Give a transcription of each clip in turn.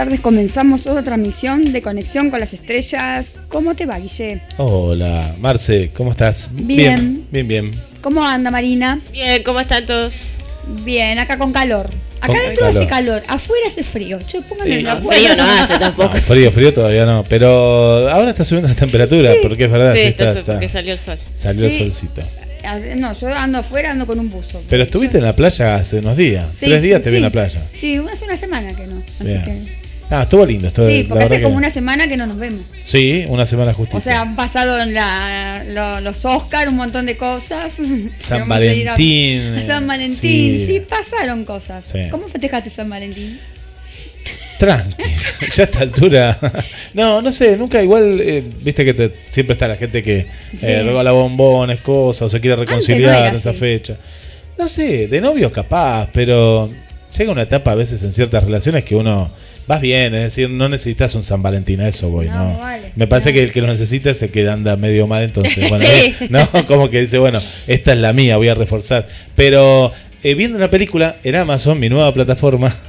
Tardes, comenzamos otra transmisión de Conexión con las Estrellas. ¿Cómo te va, Guille? Hola, Marce, ¿cómo estás? Bien. Bien, bien. ¿Cómo anda, Marina? Bien, ¿cómo están todos? Bien, acá con calor. Acá Con dentro calor. hace calor, afuera hace frío. Che, pónganme en la No, frío no hace tampoco. No, frío, frío todavía no. Pero ahora está subiendo la temperatura, porque es verdad, Sí, sí, está, está, porque salió el sol. salió Sí. el solcito. Ah, No, yo ando afuera, ando con un buzo. Pero estuviste en la playa hace unos días. Sí, Tres días sí, te vi en sí. la playa. Sí, hace una semana que no. Así Bien. que- Ah, estuvo lindo. Estuvo, Sí, porque hace como que- una semana que no nos vemos. Sí, una semana justita. O sea, han pasado la- lo- los Oscar, un montón de cosas. San a a- Valentín. a San Valentín, Sí. sí. pasaron cosas. Sí. ¿Cómo festejaste San Valentín? Tranqui, ya a esta altura. No, no sé, nunca igual, eh, viste que te- siempre está la gente que Sí. eh, regala bombones, cosas, o se quiere reconciliar no en esa fecha. No sé, de novios capaz, pero llega una etapa a veces en ciertas relaciones que uno vas bien, es decir, no necesitas un San Valentín, a eso voy, No, ¿no? vale, Me parece no. que el que lo necesita es el que anda medio mal, entonces, bueno, Sí. eh, no, como que dice, bueno, esta es la mía, voy a reforzar. Pero eh, viendo una película en Amazon, mi nueva plataforma,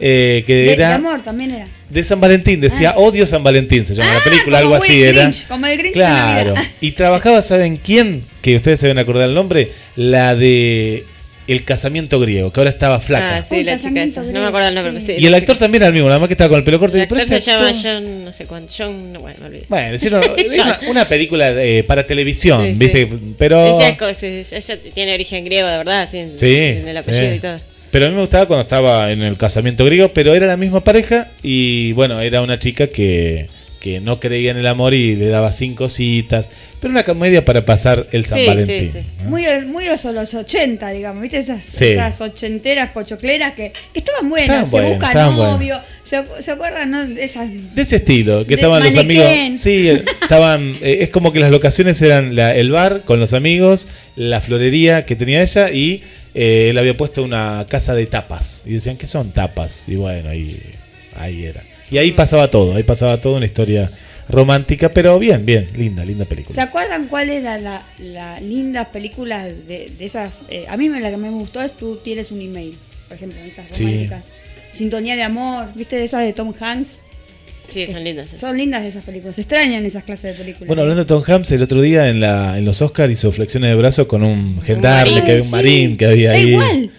eh, que De, de era amor también era. de San Valentín, decía Ah. Odio San Valentín, se llama la película, como algo así Will era. Grinch, como el Grinch claro. Y trabajaba, ¿saben quién? Que ustedes se deben acordar el nombre, la de El casamiento griego, que ahora estaba flaca. Ah, sí, Un la chica esa. No me acuerdo el nombre, sí. pero sí. Y el actor también era el mismo, nada más que estaba con el pelo corto. El y, actor se este llama John, no sé cuánto. John, no, bueno, me olvidé. Bueno, hicieron una, una película eh, para televisión, Sí, sí. ¿viste? Pero. Ella, ella tiene origen griego, de verdad, sí, en, Sí, en el apellido sí. y todo. Pero a mí me gustaba cuando estaba en el casamiento griego, pero era la misma pareja y bueno, era una chica que, que no creía en el amor y le daba cinco citas, pero una comedia para pasar el San Sí, Valentín. sí, sí. ¿no? Muy, muy de los 80, digamos, ¿viste? Esas, Sí. esas ochenteras pochocleras que, que estaban buenas. Estaban se buenas, busca estaban novio. Se, ¿Se acuerdan, no? De esas. De ese estilo, que De estaban los amigos. Sí, eh, estaban. eh, es como que las locaciones eran la- el bar con los amigos, la florería que tenía ella y eh, él había puesto una casa de tapas. Y decían, ¿qué son tapas? Y bueno, ahí, ahí era. Y ahí pasaba todo, ahí pasaba todo, una historia romántica, pero bien, bien, linda, linda ¿Se película. acuerdan cuál es la, la, linda película de, de esas? eh, a mí me- la que me gustó es Tú tienes un email, por ejemplo, esas Sí. románticas. Sintonía de amor, ¿viste? De esas de Tom Hanks. Sí, son lindas. esas. Son lindas esas películas, se extrañan esas clases de películas. Bueno, hablando de Tom Hanks, el otro día en, la, en los Oscars hizo flexiones de brazos con un gendarme, marín. que había un Sí. marín que había Da ahí. igual.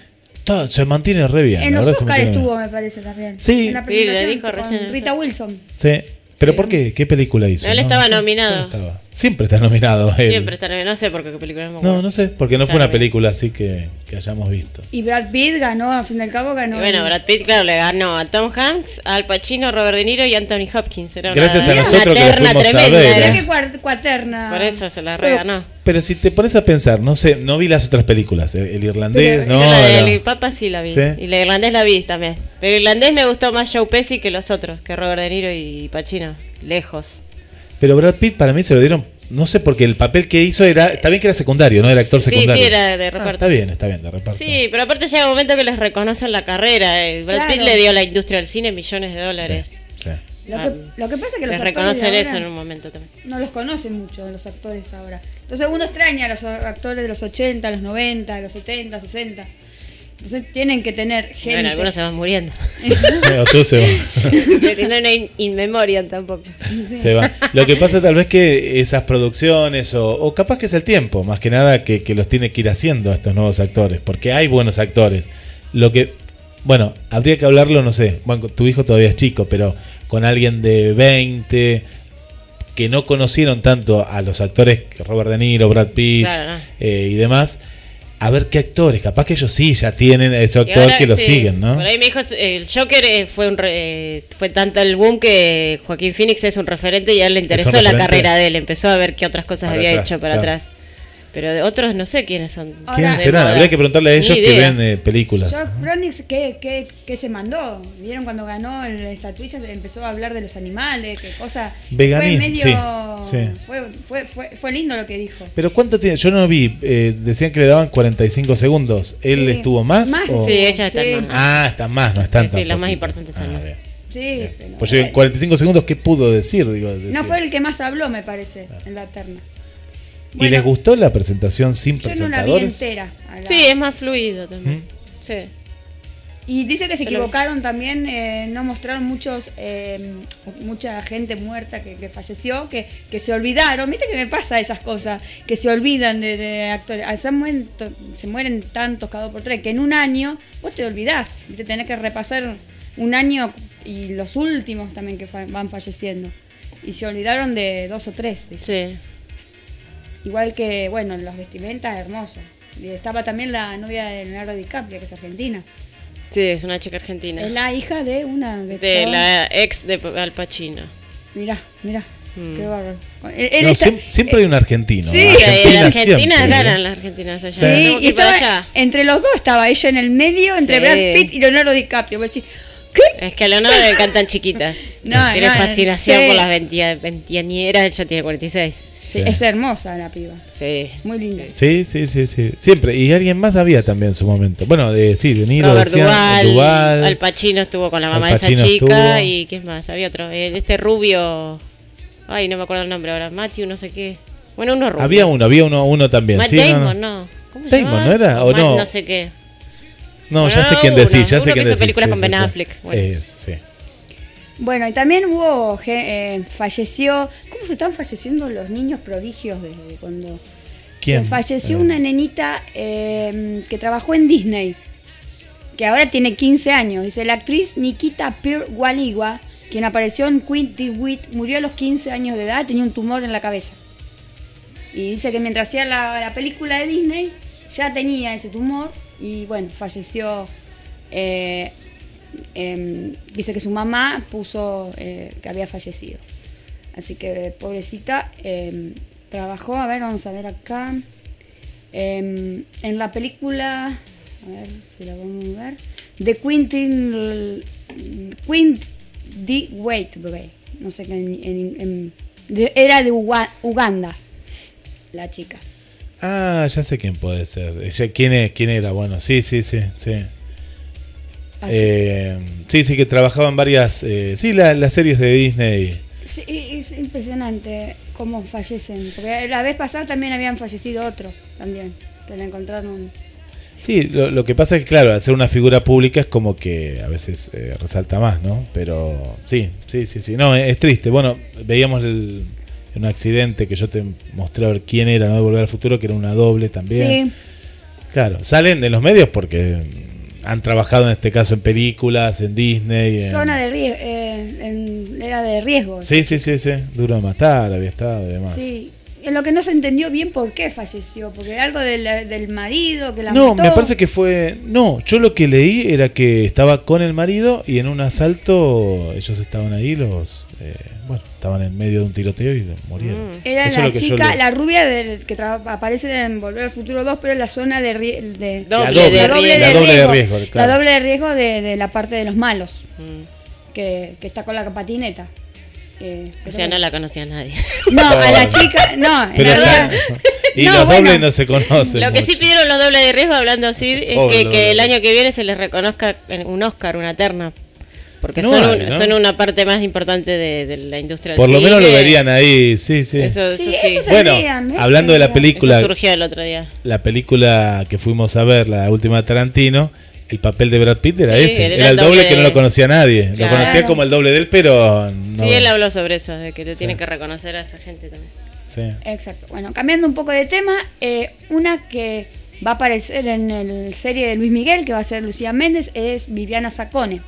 Todo, se mantiene re bien. En la los mantiene estuvo, bien. me parece también. Sí. En una Sí, lo dijo recién, Rita. Wilson. Sí. ¿Pero Sí. por qué? ¿Qué película hizo? No, él estaba nominado. ¿Cuál estaba? Siempre está nominado él. Siempre está nominado. No sé por qué película no No, no sé, porque no Está fue una película así que, que hayamos visto. Y Brad Pitt ganó, al fin y al cabo ganó. Y bueno, Brad Pitt, claro, le ganó a Tom Hanks, a Al Pacino, Robert De Niro y Anthony Hopkins. Era una- Gracias a una nosotros que terna fuimos a tremenda, ver, era. ¿eh? cuaterna. Por eso se la Pero, reganó. Pero si te pones a pensar, no sé, no vi las otras películas. El, el irlandés, Pero- no. La del Papa sí la vi. ¿Sí? Y la irlandés la vi también. Pero el irlandés me gustó más Joe Pesci que los otros, que Robert De Niro y Pacino. Lejos. Pero Brad Pitt para mí se lo dieron, no sé, porque el papel que hizo era, está bien que era secundario, no era actor Sí, secundario. sí, era de Ah, reparto. está bien, está bien, de reparto. Sí, pero aparte llega un momento que les reconocen la carrera. eh. Brad Claro. Pitt le dio a la industria del cine millones de dólares. Sí, sí. Lo Ah, que, lo que pasa es que los Les actores reconocen de eso en un momento también. no los conocen mucho los actores ahora. Entonces uno extraña a los actores de los 80, los 90, los 70, 60. Entonces tienen que tener gente. Bueno, algunos se van muriendo. O tú se va. que no hay in memoriam tampoco. Se va. Lo que pasa tal vez que esas producciones, o, o capaz que es el tiempo, más que nada que, que los tiene que ir haciendo a estos nuevos actores, porque hay buenos actores. Lo que, bueno, habría que hablarlo, no sé, bueno, tu hijo todavía es chico, pero con alguien de 20 que no conocieron tanto a los actores que Robert De Niro, Brad Pitt Claro, no. eh, y demás, a ver qué actores, capaz que ellos sí ya tienen ese Y actor ahora, que lo sí, siguen, ¿no? Por ahí me dijo, el Joker eh, fue un re- fue tanto el boom que Joaquín Phoenix es un referente y a él le interesó la carrera de él, empezó a ver qué otras cosas Para había atrás, hecho para claro. atrás. Pero de otros no sé quiénes son. Ahora- ¿Quiénes De serán? moda. Habría que preguntarle a ellos que ven eh, películas. Cronix, ¿qué, qué, qué se mandó? ¿Vieron cuando ganó el estatuilla? Empezó a hablar de los animales, qué cosa. Veganismo, Fue medio. sí, sí. Fue, fue, fue, fue lindo lo que dijo. Pero ¿cuánto tiene? Yo no vi, eh, decían que le daban 45 segundos. ¿Él Sí. estuvo más? Más o- Sí, ella está Sí. más. Ah, está más, no están Sí, tan sí, lo más importante está Ah, más. bien. Sí, pero- Pues en 45 segundos, ¿qué pudo decir? Digo, decir. No fue el que más habló, me parece, en la terna. ¿Y les gustó la presentación sin Yo no la vi presentadores? entera. la- Sí, es más fluido también. ¿Mm? Sí. Y dice que se equivocaron también, eh, no mostraron muchos, eh, mucha gente muerta que, que falleció, que, que se olvidaron. ¿Viste que me pasa esas cosas? Que se olvidan de, de actores. Ah, Se mueren, to- se mueren tantos cada dos por tres que en un año vos te olvidás. ¿viste? Tenés que repasar un año y los últimos también que fa- van falleciendo. Y se olvidaron de dos o tres. dice. Sí. Igual que, bueno, las vestimentas hermosas. Y estaba también la novia de Leonardo DiCaprio, que es argentina. Sí, es una chica argentina. Es la hija de una de la ex de Al Pacino. Mirá, mirá. Mm. Qué bárbaro. Él- él No, está- siem- siempre hay un argentino. Sí. Argentina ¿eh? ganan las argentinas allá. Sí, y estaba allá. entre los dos estaba ella en el medio, entre Sí. Brad Pitt y Leonardo DiCaprio. Es que a Leonardo le encantan chiquitas. No, Tiene no, fascinación sí. por las veinteañeras, ella tiene 46. Sí, Sí. Es hermosa la piba. Sí. Muy linda. Sí, sí, sí, sí. Siempre. Y alguien más había también en su momento. Bueno, de, sí, De Niro, Robert decían, Duval, Duval. Al Pacino estuvo con la mamá de esa chica estuvo. y ¿qué más? Había otro, eh, este rubio, ay no me acuerdo el nombre ahora, Matthew no sé qué. Bueno, uno rubio. Había uno, había uno, uno también. Matt sí, no, no. Damon, no. ¿Cómo Damon? ¿no era? ¿O Matt no? No sé qué. No, ya sé quién decir, ya sé quién decir. películas sí, con sí, Ben sí. Affleck, bueno. Es, sí. Bueno, y también hubo, eh, falleció, ¿cómo se están falleciendo los niños prodigios desde cuando... ¿Quién? Se falleció Eh. una nenita eh, que trabajó en Disney, que ahora tiene 15 años. Dice, la actriz Nikita Peer Waliwa, quien apareció en Queen Wit, murió a los 15 años de edad, tenía un tumor en la cabeza. Y dice que mientras hacía la, la película de Disney, ya tenía ese tumor y bueno, falleció. eh, em, dice que su mamá puso eh, que había fallecido. Así que pobrecita, em, trabajó, a ver, vamos a ver acá. em, en la película, a ver si la vamos ver, de Quentin, Quint D. Wait, bebé. No sé qué, en- en- era de Uga- Uganda, la chica. Ah, ya sé quién puede ser. ¿Quién, es, ¿Quién era? Bueno, sí, sí, sí. Sí, Eh, sí, sí, que trabajaba en varias. eh, sí, la- las series de Disney. Sí, es impresionante cómo fallecen. Porque la vez pasada también habían fallecido otros, también, que la encontraron. Sí, lo, lo que pasa es que, claro, al ser una figura pública es como que a veces eh, resalta más, ¿no? Pero sí, sí, sí, sí. No, es, es triste. Bueno, veíamos el- un accidente que yo te mostré a ver quién era, ¿no? De Volver al Futuro, que era una doble también. Sí, Claro, salen de los medios porque han trabajado en este caso en películas, en Disney. en- zona de riesgo, era de riesgo. Sí, sí, sí, sí. Duro de matar, había estado y demás. Sí. En lo que no se entendió bien por qué falleció, porque algo del, del marido que la No, mató. me parece que fue. No, yo lo que leí era que estaba con el marido y en un asalto ellos estaban ahí, los. eh, bueno, estaban en medio de un tiroteo y murieron. Mm. Era Eso es la lo que yo chica, la rubia del- que tra- aparece en Volver al Futuro 2, pero en la zona de, rie- de Doble La doble, de la doble riesgo. la de doble de riesgo, riesgo, claro. la doble de riesgo de, de la parte de los malos, Mm. que, que está con la patineta. Eh, O sea, no bueno. la conocía nadie. No, a la chica, no, Pero y No, los bueno. dobles no se conocen. Lo que sí mucho. pidieron los dobles de riesgo, hablando así, es que, que el año que viene se les reconozca un Oscar, una terna. Porque No son, hay, un- ¿no? son una parte más importante de, de la industria del Por lo menos lo verían ahí, sí, sí. Eso, eso Sí, sí. eso bueno, tendrían, ¿ves? hablando de la película, Eso surgió el otro día. la película que fuimos a ver, la última de Tarantino, el papel de Brad Pitt era Sí, ese. era Era, el el doble doble que no lo conocía nadie. Lo conocía como el doble de él, pero no. Sí, él habló sobre eso, de que te Sí. tiene que reconocer a esa gente también. Sí. Exacto. Bueno, cambiando un poco de tema, eh, una que va a aparecer en la serie de Luis Miguel, que va a ser Lucía Méndez, es Viviana Sacone.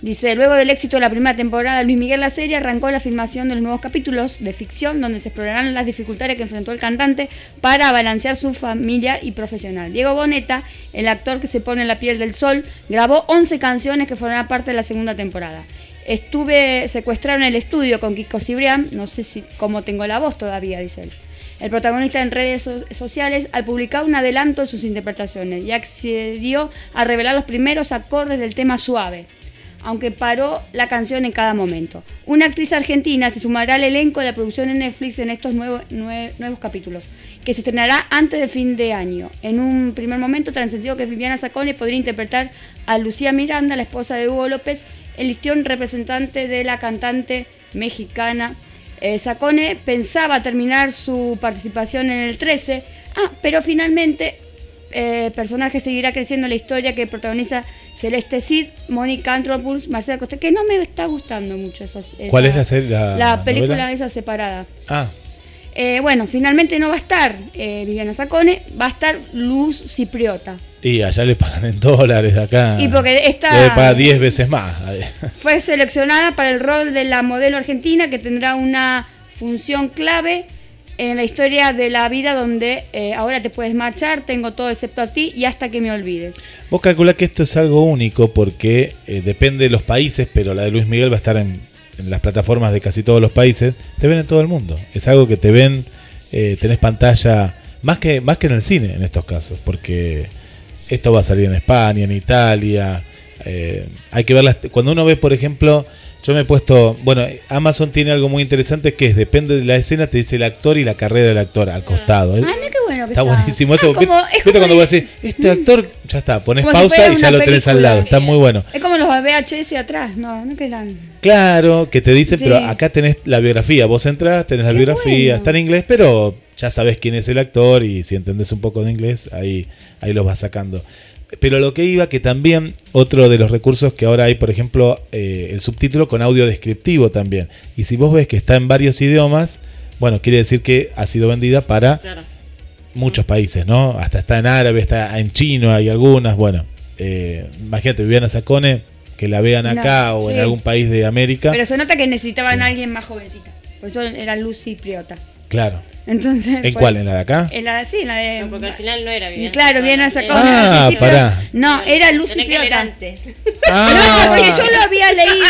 Dice, luego del éxito de la primera temporada de Luis Miguel la serie, arrancó la filmación de los nuevos capítulos de ficción donde se explorarán las dificultades que enfrentó el cantante para balancear su familia y profesional. Diego Boneta, el actor que se pone en la piel del sol, grabó 11 canciones que formarán parte de la segunda temporada. Estuve secuestrado en el estudio con Kiko Cibrián, no sé si cómo tengo la voz todavía, dice él. El protagonista en redes so- sociales al publicar un adelanto de sus interpretaciones y accedió a revelar los primeros acordes del tema suave, aunque paró la canción en cada momento. Una actriz argentina se sumará al elenco de la producción de Netflix en estos nuevos, nue- nuevos capítulos, que se estrenará antes de fin de año. En un primer momento trascendió que Viviana Sacone podría interpretar a Lucía Miranda, la esposa de Hugo López, el listión representante de la cantante mexicana eh, Sacone pensaba terminar su participación en el 13, ah, pero finalmente eh, personaje seguirá creciendo en la historia que protagoniza Celeste Cid, Mónica Antropoulos, Marcela Costa, que no me está gustando mucho esa, esa- ¿Cuál es la serie- la la película novela? esa separada. Ah, Eh, bueno, finalmente no va a estar eh, Viviana Sacone, va a estar Luz Cipriota. y allá le pagan en dólares acá. Y porque esta- Le paga 10 veces más. Fue seleccionada para el rol de la modelo argentina que tendrá una función clave en la historia de la vida donde eh, ahora te puedes marchar, tengo todo excepto a ti y hasta que me olvides. Vos calculás que esto es algo único porque eh, depende de los países, pero la de Luis Miguel va a estar en, en las plataformas de casi todos los países. Te ven en todo el mundo. Es algo que te ven, eh, tenés pantalla, más que, más que en el cine en estos casos, porque esto va a salir en España, en Italia. eh, hay que verlas. Cuando uno ve, por ejemplo, yo me he puesto, bueno, Amazon tiene algo muy interesante que es, depende de la escena, te dice el actor y la carrera del actor al costado. Ah, mira qué bueno que Está está. buenísimo Ah, eso. como- ¿Viste, es viste como cuando vos decís, este actor, ya está, pones si pausa y ya lo tenés al lado. Está muy bueno. Es como los VHS atrás, no, no quedan. Claro, que te dicen, Sí. pero acá tenés la biografía. Vos entras, tenés la Qué biografía, bueno. está en inglés, pero ya sabés quién es el actor y si entendés un poco de inglés, ahí, ahí los vas sacando. Pero lo que iba, que también otro de los recursos que ahora hay, por ejemplo, eh, el subtítulo con audio descriptivo también. Y si vos ves que está en varios idiomas, bueno, quiere decir que ha sido vendida para Claro. muchos países, ¿no? Hasta está en árabe, está en chino, hay algunas. Bueno, eh, imagínate, Viviana Sacone, que la vean No, acá o en algún país de América. Pero se nota que necesitaban Sí. a alguien más jovencita. Por eso era Luz Cipriota. Claro. Entonces. ¿En pues, cuál? ¿En la de acá? En la, sí, en la de. No, porque al final no era Viviana Claro, Viviana Sacone. Ah, pará. No, era que leer Cipriota. antes. Ah, No, porque yo lo había leído.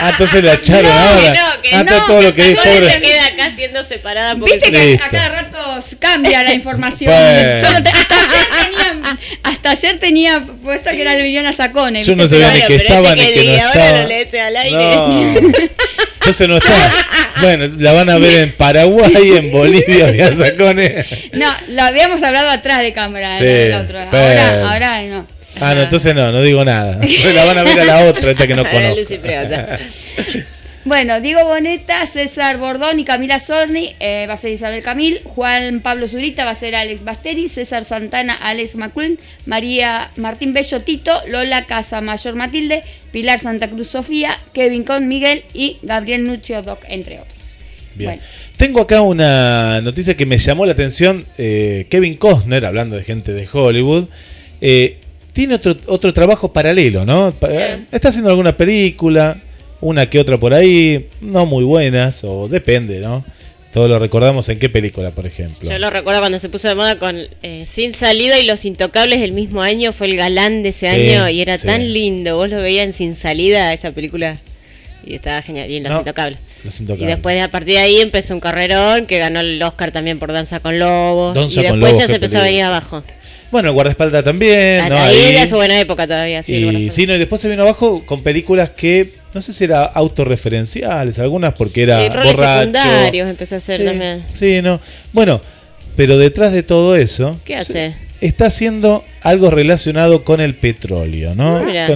Ah, entonces la echaron No, ahora. que no, que ah, está no, todo lo que que yo pobre. le Se queda acá siendo separada porque Viste que a cada rato cambia la información. Bueno. Solo te- hasta, ayer tenía, hasta ayer tenía puesto que era Viviana Sacone. Yo no sabía ni que pero estaba este ni que que no diga, ahora estaba. lo lees al aire. Entonces no está. Bueno, la van a ver en Paraguay, en Bolivia, Viviana Sacone. No, lo habíamos hablado atrás de cámara. Sí, del otro. Ahora, ahora no. Ah, no, entonces no, no digo nada. La van a ver a la otra, esta que no conozco. Bueno, Diego Boneta, César Bordón y Camila Sorni eh, va a ser Isabel Camil, Juan Pablo Zurita va a ser Alex Basteri, César Santana, Alex McQueen, María Martín Bello Tito, Lola Casa Mayor Matilde, Pilar Santa Cruz Sofía, Kevin Con Miguel y Gabriel Nuccio Doc, entre otros. Bien. Bueno. Tengo acá una noticia que me llamó la atención. eh, Kevin Costner, hablando de gente de Hollywood, eh, tiene otro, otro trabajo paralelo, ¿no? Eh, Está haciendo alguna película, una que otra por ahí, no muy buenas, o depende, ¿no? Todos lo recordamos en qué película, por ejemplo. Yo lo recuerdo cuando se puso de moda con eh, Sin Salida y Los Intocables el mismo año, fue el galán de ese Sí, año y era sí. tan lindo. Vos lo veías en Sin Salida, esa película, y estaba genial. Y en Los No, Intocables. Los Y después a partir de ahí empezó un carrerón que ganó el Oscar también por Danza con Lobos. Danza y con después Lobos, ya se empezó a venir abajo. Bueno, el guardaespaldas también, ¿no? ahí era su buena época todavía. Sí, y, sí, no, y después se vino abajo con películas que no sé si era autorreferenciales, algunas porque era roles borracho. secundarios empezó a hacer sí, también. Sí, no. Bueno, pero detrás de todo eso ¿Qué hace? está haciendo algo relacionado con el petróleo, ¿no? Ah, mira.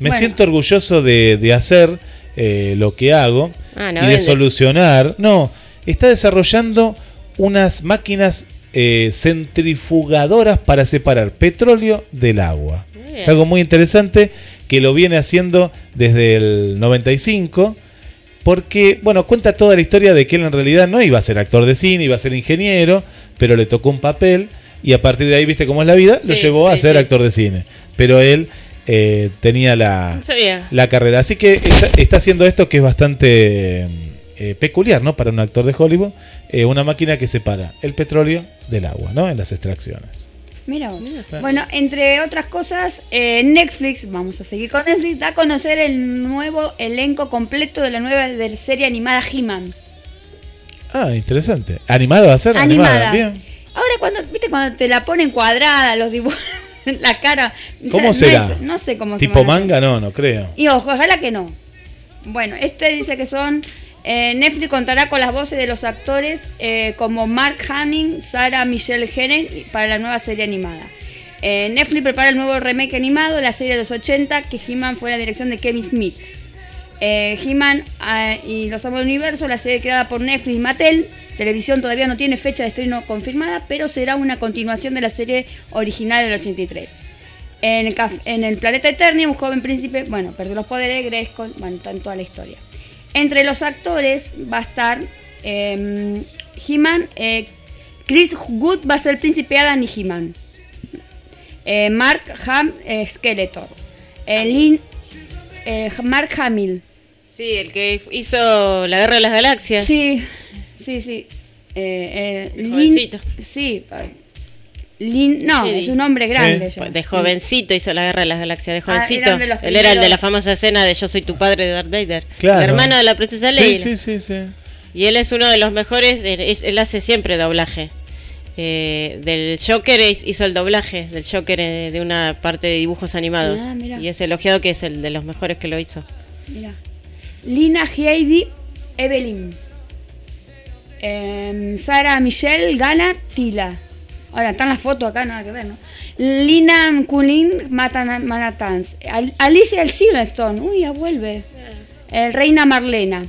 Me Bueno. siento orgulloso de, de hacer eh, lo que hago Ah, no y de vende. solucionar. No, está desarrollando unas máquinas eh, centrifugadoras para separar petróleo del agua. Bien. Es algo muy interesante que lo viene haciendo desde el 95. Porque, bueno, cuenta toda la historia de que él en realidad no iba a ser actor de cine, iba a ser ingeniero, pero le tocó un papel y a partir de ahí, viste cómo es la vida, lo Sí, llevó a ser sí. actor de cine. Pero él eh, tenía la, sabía. la carrera. Así que está, está haciendo esto que es bastante eh, peculiar, ¿no? Para un actor de Hollywood, eh, una máquina que separa el petróleo del agua, ¿no? En las extracciones. Mira vos. Bueno, entre otras cosas, eh, Netflix, vamos a seguir con Netflix, da a conocer el nuevo elenco completo de la nueva de serie animada He-Man. Ah, interesante. ¿Animado va a ser? Animada. Bien. Ahora cuando, viste, cuando te la ponen cuadrada, los dibujos, la cara. ¿Cómo será? es- no sé cómo se ¿Tipo hacer. manga? No, no creo. Y ojo, ojalá que no. Bueno, este dice que son. Eh, Netflix contará con las voces de los actores eh, como Mark Hanning, Sarah Michelle Gellar para la nueva serie animada. Eh, Netflix prepara el nuevo remake animado de la serie de los 80 que He-Man fue la dirección de Kevin Smith. Eh, He-Man ah, y los Amos del Universo, la serie creada por Netflix y Mattel. Televisión todavía no tiene fecha de estreno confirmada, pero será una continuación de la serie original del 83. En el, planeta Eternia, un joven príncipe, bueno, perdió los poderes, Grayskull, bueno, en toda la historia. Entre los actores va a estar eh, He-Man, eh, Chris Good va a ser el príncipe Adam y He-Man. Eh, Mark Ham, eh, Skeletor. Lin- Mark Hamill. Sí, el que hizo la Guerra de las Galaxias. Sí, sí, sí. Lin- sí. Lin, no, es un hombre Sí. grande. ya, De sí. jovencito hizo la Guerra de las Galaxias, de Ah, jovencito. de Él era el de la famosa escena de Yo soy tu padre de Darth Vader. Claro. El hermano de la princesa Leia. sí, sí, sí. Y él es uno de los mejores, él, es- él hace siempre doblaje. Eh, del Joker hizo el doblaje del Joker eh, de una parte de dibujos animados. Ah, y es elogiado que es el de los mejores que lo hizo. Mira. Lina Heidi Evelyn. Em, Sara Michelle Gala Tila. Ahora están las fotos acá, nada que ver, ¿no? Lina Kulin Matan Manatans. Al- Alicia el Silverstone. Uy, ya vuelve. El Reina Marlena.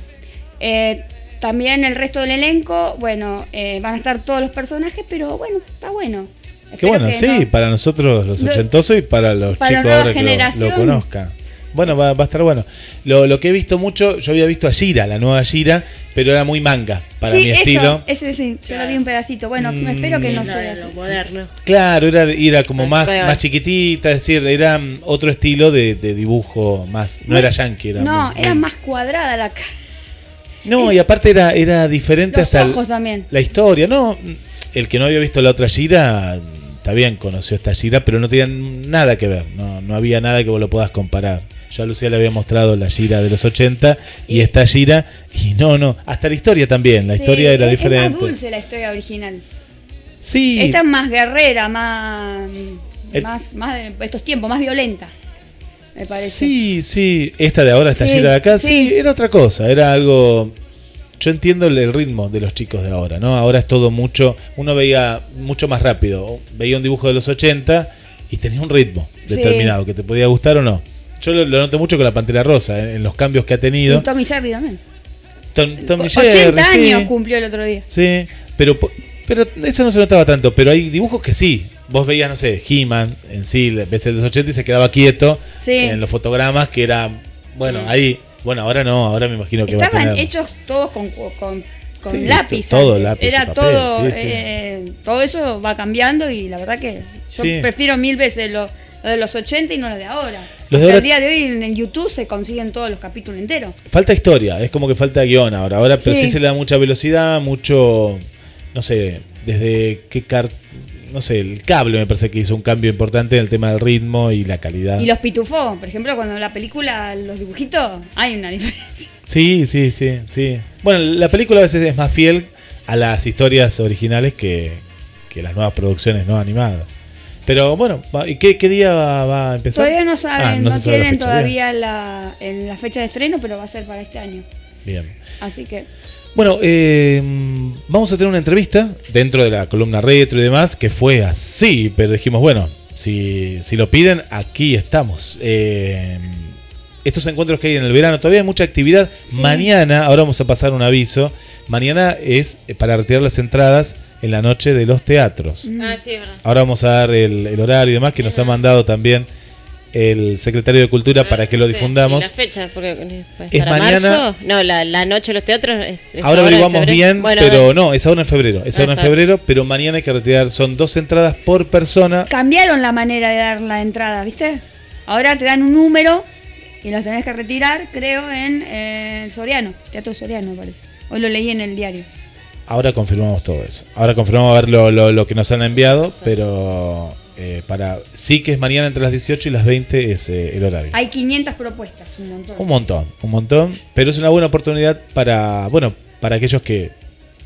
Eh, también el resto del elenco, bueno, eh, van a estar todos los personajes, pero bueno, está bueno. Qué Espero bueno, que sí, no- para nosotros los Lo- ochentosos y para los para la chicos ahora que lo- lo, conozcan. Bueno, va, va a estar bueno. Lo, lo que he visto mucho, yo había visto a Gira, la nueva Gira, pero era muy manga para sí, mi eso, estilo. ese sí, yo lo vi un pedacito. Bueno, Mm, espero que no sea de así. lo moderno. Claro, era, era como más, claro. más chiquitita, es decir, era otro estilo de, de dibujo más. No era yankee, era No, muy- era muy- más cuadrada la cara. No, y aparte era, era diferente Los hasta el- ojos también. la historia. No, el que no había visto la otra gira, está bien, conoció esta gira, pero no tenía nada que ver. No, no había nada que vos lo puedas comparar. Yo a Lucía le había mostrado la gira de los 80 y, Y- esta gira, y no, no, hasta la historia también, la Sí, historia era es- diferente. Es más dulce la historia original. Sí, Esta es más guerrera, más. El- Más, más de estos tiempos, más violenta. Me parece. sí, sí, esta de ahora, esta Sí, gira de acá, sí. sí. era otra cosa, era algo... Yo entiendo el, el ritmo de los chicos de ahora, ¿no? Ahora es todo mucho, uno veía mucho más rápido, veía un dibujo de los 80 y tenía un ritmo Sí. determinado, que te podía gustar o no. Yo lo, lo noto mucho con la Pantera Rosa, en, en los cambios que ha tenido. Y Tommy Jerry también. Tom, Tom y 80 Jerry, sí. años cumplió el otro día. Sí, pero, pero eso no se notaba tanto. Pero hay dibujos que sí. Vos veías, no sé, He-Man en sí, ves el de los 80 y se quedaba quieto Sí. en los fotogramas que era, bueno, ahí. Bueno, ahora no, ahora me imagino que va a Estaban tener. hechos todos con, con, con Sí, lápiz. to- todo lápiz Era papel, todo. sí, sí. eh, todo eso va cambiando y la verdad que yo prefiero mil veces los, Los de los 80 y no los de ahora. Los de ahora- el día de hoy en el YouTube se consiguen todos los capítulos enteros. Falta historia, es como que falta guion ahora. Ahora, pero sí. Sí. se le da mucha velocidad, mucho. No sé, desde qué car. No sé, el cable me parece que hizo un cambio importante en el tema del ritmo y la calidad. Y los pitufos, por ejemplo, cuando la película, los dibujitos, hay una diferencia. Sí, sí, sí, sí. Bueno, la película a veces es más fiel a las historias originales que, que las nuevas producciones no animadas. Pero bueno, ¿y qué, qué día va, va a empezar? Todavía no Ah, saben, no, sabe tienen todavía la, en la fecha de estreno, pero va a ser para este año. Bien. Así que Bueno, eh, vamos a tener una entrevista dentro de la columna retro y demás, que fue así, pero dijimos, bueno, si, si lo piden, aquí estamos. Eh, estos encuentros que hay en el verano, todavía hay mucha actividad. Sí. Mañana, ahora vamos a pasar un aviso, mañana es eh, para retirar las entradas en la noche de los teatros. Mm. Ah, sí, verdad. Ahora vamos a dar el, el horario y demás que nos ha mandado también el secretario de Cultura para que lo Sí, difundamos. ¿y La fecha, porque pues, Es para mañana- marzo? No, la, la noche de los teatros es. es Ahora averiguamos bien, Bueno, pero no, es ahora en febrero. Es Ah, ahora en febrero, pero mañana hay que retirar. Son dos entradas por persona. cambiaron la manera de dar la entrada, ¿viste? Ahora te dan un número y los tenés que retirar, creo, en eh, Soriano, Teatro Soriano, me parece. Hoy lo leí en el diario. Ahora confirmamos todo eso. Ahora confirmamos a ver lo, lo- lo que nos han enviado, pero eh, para sí que es mañana entre las 18 y las 20 es eh, el horario. Hay 500 propuestas, un montón. Un montón, un montón. Pero es una buena oportunidad para, bueno, para aquellos que,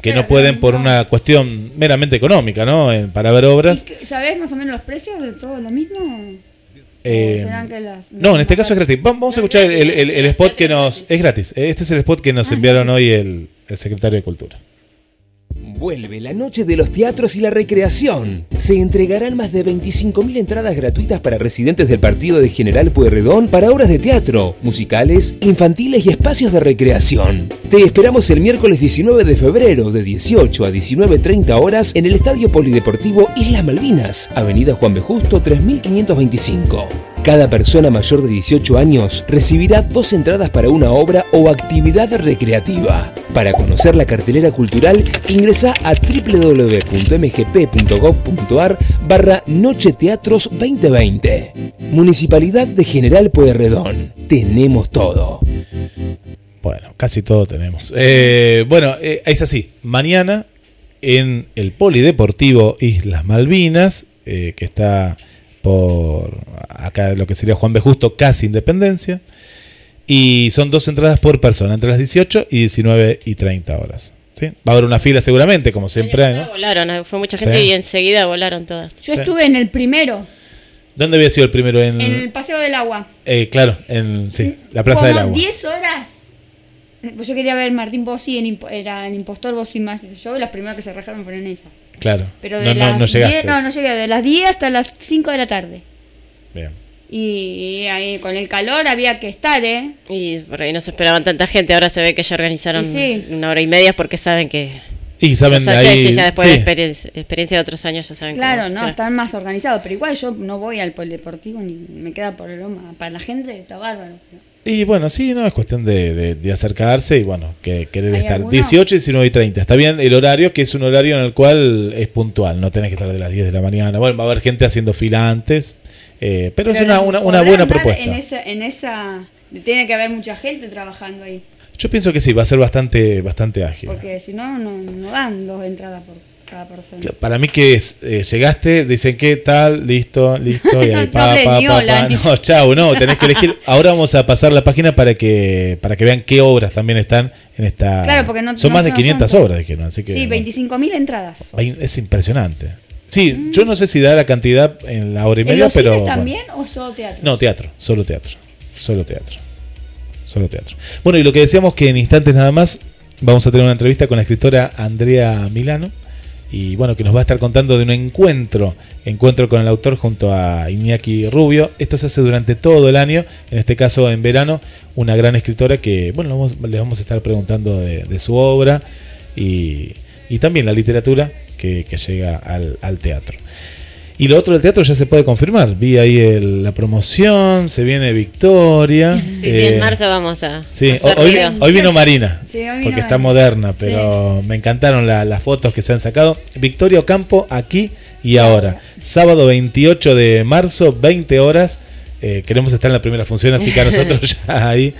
que Claro, no pueden por no. una cuestión meramente económica, ¿no? En- para ver obras. ¿Y qué- ¿Sabés más o menos los precios de todo lo mismo? Eh, ¿O serán que las- no, en este caso es gratis. Va- Vamos a escuchar el, el- el spot que nos... Es gratis. Este es el spot que nos Ah, enviaron hoy el, el secretario de Cultura. Vuelve la noche de los teatros y la recreación. Se entregarán más de 25.000 entradas gratuitas para residentes del partido de General Pueyrredón para obras de teatro, musicales, infantiles y espacios de recreación. Te esperamos el miércoles 19 de febrero de 18 a 19.30 horas en el Estadio Polideportivo Islas Malvinas, Avenida Juan B. Justo 3525. Cada persona mayor de 18 años recibirá dos entradas para una obra o actividad recreativa. Para conocer la cartelera cultural, ingresa a www.mgp.gov.ar barra Noche Teatros 2020. Municipalidad de General Pueyrredón. Tenemos todo. Bueno, casi todo tenemos. Eh, bueno, eh, es así. Mañana en el Polideportivo Islas Malvinas, eh, que está por acá lo que sería Juan B. Justo, casi Independencia. Y son dos entradas por persona, entre las 18 y 19 y 30 horas. ¿sí? Va a haber una fila seguramente, como siempre hay, ¿no? Volaron, fue mucha gente Sí. y enseguida volaron todas. Yo Sí. estuve en el primero, ¿Dónde había sido el primero? En, en el Paseo del Agua. eh, claro, en sí, la Plaza Como del Agua. 10 horas. Pues yo quería ver Martín Bossi, en era el impostor Bossi más. Yo, las primeras que se rajaron fueron esas. Claro. Pero de no, las no llegaste. 10, no, no llegué, de las 10 hasta las 5 de la tarde. Bien. Y ahí con el calor había que estar, ¿eh? Y por ahí no se esperaban tanta gente. Ahora se ve que ya organizaron sí. una hora y media porque saben que. Y saben o sea, ya, ahí. sí, ya después sí. de experiencia, experiencia de otros años ya saben Claro, cómo no, están más organizados. Pero igual yo no voy al polideportivo ni me queda por el loma. Para la gente está bárbaro. Y bueno, sí, no, es cuestión de, de- de acercarse y bueno, que querer ¿Hay estar. alguno? 18, 19 y 30. Está bien el horario, que es un horario en el cual es puntual, no tenés que estar de las 10 de la mañana. Bueno, va a haber gente haciendo fila antes, eh, pero, es una, una, una buena propuesta. En esa, en esa. Tiene que haber mucha gente trabajando ahí. Yo pienso que sí, va a ser bastante, bastante ágil. Porque si no, no, no dan dos entradas por cada persona. Claro, Para mí que es, eh, llegaste, dicen qué tal, listo, listo, y ahí pa, pa, pa, pa. No, chau, no, tenés que elegir. Ahora vamos a pasar la página para que para que vean qué obras también están en esta. Claro, porque no- son no- más de no 500 son- obras, dijeron, así que. sí, bueno. 25.000 entradas. Es impresionante. Sí, yo no sé si da la cantidad en la hora y ¿En media, los pero. cines bueno. también o solo teatro? No, teatro, solo teatro. Solo teatro. Solo teatro. Bueno, y lo que decíamos que en instantes nada más vamos a tener una entrevista con la escritora Andrea Milano. Y bueno, que nos va a estar contando de un encuentro, encuentro con el autor junto a Iñaki Rubio. Esto se hace durante todo el año, en este caso en verano, una gran escritora que, bueno, vamos- le vamos a estar preguntando de, su obra y, y también la literatura que, llega al teatro. Y lo otro del teatro ya se puede confirmar. Vi ahí el- la promoción, se viene Victoria. Sí, sí, eh, en marzo vamos a. Sí, a hacer hoy, vino Marina, Sí, hoy vino porque está moderna, pero me encantaron la- las fotos que se han sacado. Victoria Ocampo, aquí y ahora. Sábado 28 de marzo, 20 horas. Eh, queremos estar en la primera función, así que a nosotros ya ahí.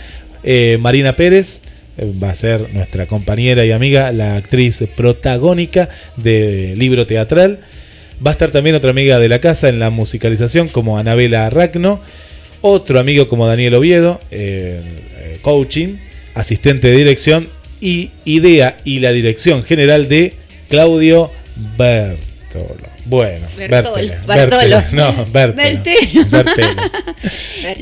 Eh, Marina Pérez eh, va a ser nuestra compañera y amiga, la actriz protagónica de libro teatral. Va a estar también otra amiga de la casa en la musicalización, como Anabela Arracno. Otro amigo como Daniel Oviedo, eh, eh, coaching, asistente de dirección y idea y la dirección general de Claudio Bertolo. Bueno, Bertolo. Bertele, no, Bertelo. Bertelo.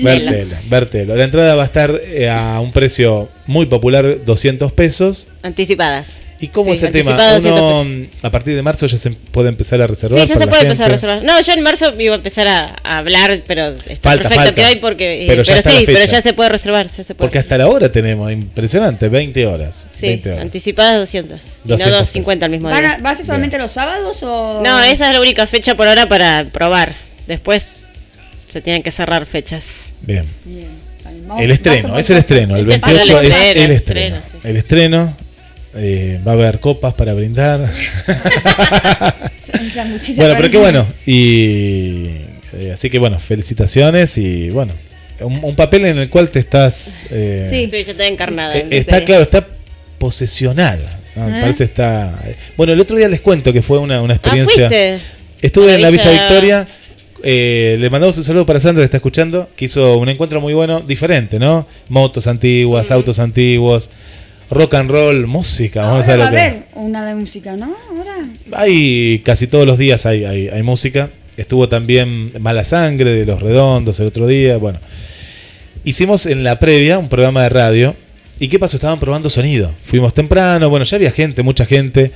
Bertelo, Bertelo. La entrada va a estar eh, a un precio muy popular, 200 pesos. Anticipadas. ¿Y cómo Sí, es el tema? Uno, a partir de marzo ya se puede empezar a reservar. Sí, ya se puede empezar a reservar. No, yo en marzo iba a empezar a, a hablar, pero está Falta, perfecto falta. que hoy porque. eh, Pero Pero, sí, pero ya se puede reservar. Ya se puede Porque hasta la hora tenemos, impresionante, 20 horas. Sí, 20 horas. anticipadas 200. Y 200 no 250 al mismo ¿Van a- día. ¿Va a ser solamente los sábados o.? No, esa es la única fecha por ahora para probar. Después se tienen que cerrar fechas. Bien. Bien. El estreno, es el estreno. El Este es 28 el es estreno, el estreno. estreno, sí. El estreno. Eh, va a haber copas para brindar. Bueno, pero qué bueno. Y eh, así que bueno, felicitaciones y bueno, un, un papel en el cual te estás. eh, Sí. Sí, ya está encarnada. eh, está claro, está posesional. ¿no? Me Ah. parece está. Bueno, el otro día les cuento que fue una, una Ah, experiencia. Estuve en la Villa. Victoria. eh, le mandamos un saludo para Sandra que está escuchando, que hizo un encuentro muy bueno, diferente, ¿no? Motos antiguas, autos antiguos, rock and roll, música. Vamos a ver va a una de música, ¿no? Ahora. Hay casi todos los días hay, hay, hay música. Estuvo también Mala Sangre de Los Redondos el otro día. Bueno, hicimos en la previa un programa de radio. ¿Y qué pasó? Estaban probando sonido. Fuimos temprano, bueno, ya había gente, mucha gente.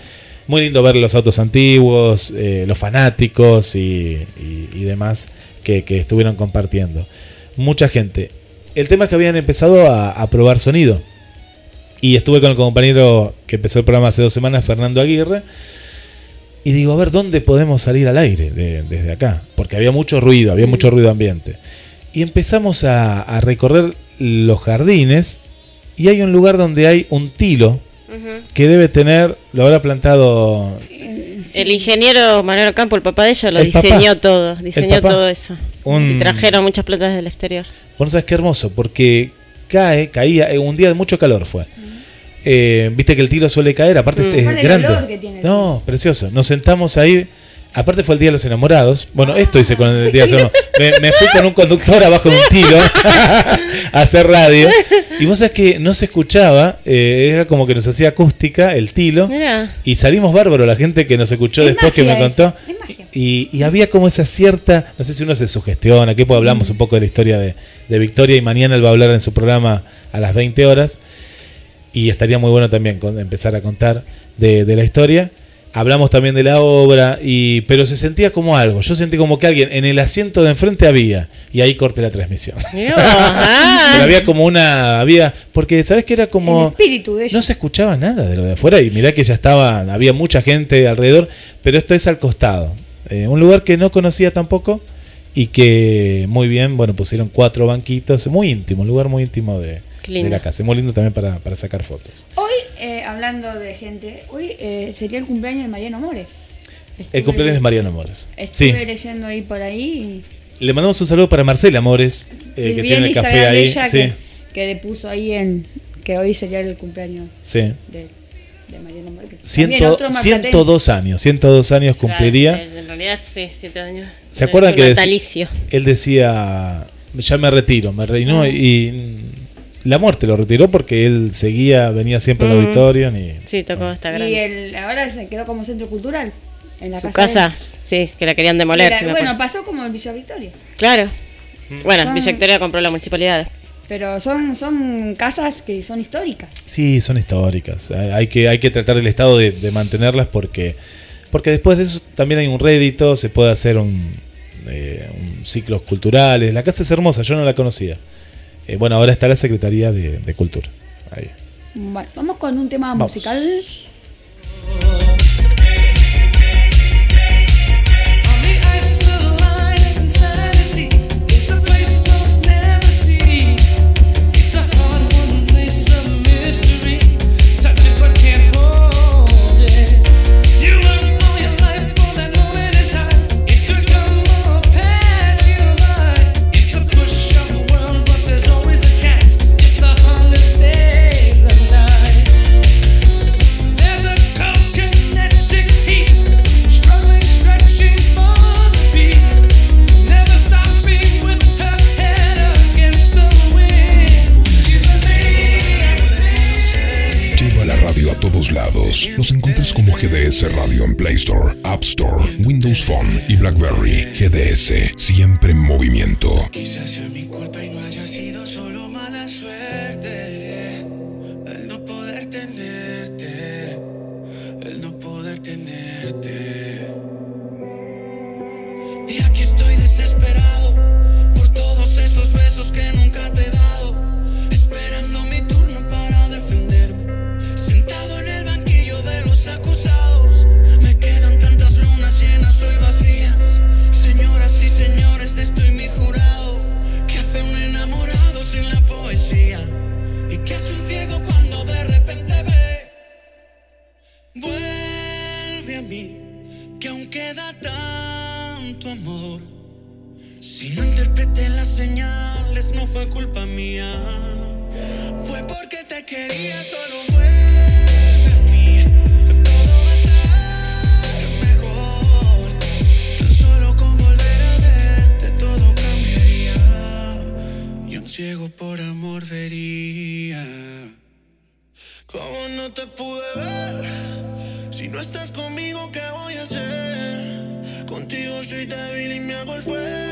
Muy lindo ver los autos antiguos, eh, los fanáticos y, y- y demás que, que estuvieron compartiendo. Mucha gente. El tema es que habían empezado a, a probar sonido. Y estuve con el compañero que empezó el programa hace dos semanas, Fernando Aguirre. Y digo, a ver, ¿dónde podemos salir al aire de- desde acá? Porque había mucho ruido, había mucho ruido ambiente. Y empezamos a, a recorrer los jardines y hay un lugar donde hay un tilo que debe tener, lo habrá plantado... El ingeniero Manuel Campo, el papá de ellos, lo El papá. diseñó todo. Diseñó todo eso. Un- Y trajeron muchas plantas del exterior. Bueno, sabes qué hermoso, porque cae, caía, eh, un día de mucho calor fue. Eh, Viste que el tilo suele caer, aparte Mm. es Aparte el grande. olor que tiene el no, precioso. Nos sentamos ahí. Aparte fue el Día de los Enamorados. Bueno, esto hice con el Día de los Enamorados. Me, me fui con un conductor abajo de un tilo a hacer radio. Y vos sabés que no se escuchaba, eh, era como que nos hacía acústica el tilo. Mira. Y salimos bárbaro la gente que nos escuchó Es después que me contó. es. Y, y había como esa cierta, no sé si uno se sugestiona, que hablamos un poco de la historia de, de Victoria y mañana él va a hablar en su programa a las 20 horas. Y estaría muy bueno también con- empezar a contar de, de la historia. Hablamos también de la obra, y, pero se sentía como algo. Yo sentí como que alguien en el asiento de enfrente había. Y ahí corté la transmisión. Ah. Pero había como una. había Porque, ¿sabes que Era El como. espíritu de ellos. No se escuchaba nada de lo de afuera y mirá que ya estaba, había mucha gente alrededor, pero esto es al costado. Eh, un lugar que no conocía tampoco y que muy bien, bueno, pusieron cuatro banquitos, muy íntimo, un lugar muy íntimo de. De la casa, muy lindo también para, para sacar fotos. Hoy, eh, hablando de gente, hoy eh, sería el cumpleaños de Mariano Mores. El Estuve- cumpleaños de Mariano Mores. Estuve Sí, leyendo ahí por ahí. le mandamos un saludo para Marcela Mores, eh, Sí, que tiene el el café Instagram de ahí. ella Sí, que, que le puso ahí en que hoy sería el cumpleaños sí. de, de Mariano Mores. Ciento, otro marplatense. 102 años, 102 años cumpliría. Claro, En realidad, sí, siete años. ¿Se Es acuerdan que dec- natalicio. él decía, ya me retiro, me reinó y la muerte lo retiró porque él seguía, venía siempre al Mm. auditorio. Ni, Sí, tocó hasta Y grande. el, ahora se quedó como centro cultural. En la Su casa. casa, sí, que la querían de- demoler. Era- si me bueno, pasó como en Villa Victoria. claro. Bueno, Son- Villa Victoria compró la municipalidad. Pero son, son casas que son históricas. Sí, son históricas. Hay hay que, hay que tratar el Estado de, de mantenerlas porque, porque después de eso también hay un rédito, se puede hacer un, eh, un ciclos culturales. La casa es hermosa, yo no la conocía. Eh, bueno, ahora está la Secretaría de, de Cultura. Ahí. Bueno, vamos con un tema Vamos. musical. Nos encuentras como GDS Radio en Play Store, App Store, Windows Phone y BlackBerry. GDS, siempre en movimiento. Quizás sea mi culpa y no Vuelve a mí, que aún queda tanto amor. Si no interpreté las señales, no fue culpa mía. Fue porque te quería, solo vuelve a mí. Todo va a estar mejor. Tan solo con volver a verte, todo cambiaría. Y un ciego por amor vería. ¿Cómo no te pude ver? No estás conmigo, ¿qué voy a hacer? Contigo soy débil y me hago el fuerte.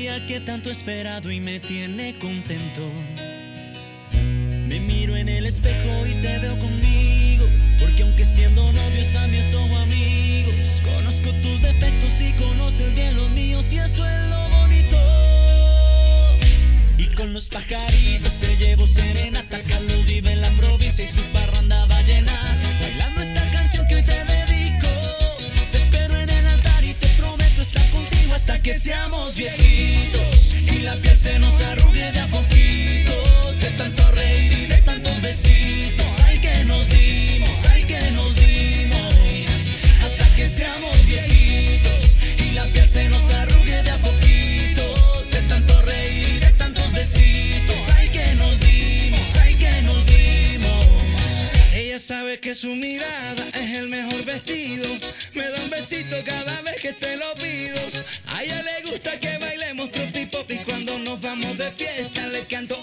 Te sabe que su mirada es el mejor vestido. Me da un besito cada vez que se lo pido. A ella le gusta que bailemos tropi pop y cuando nos vamos de fiesta le canto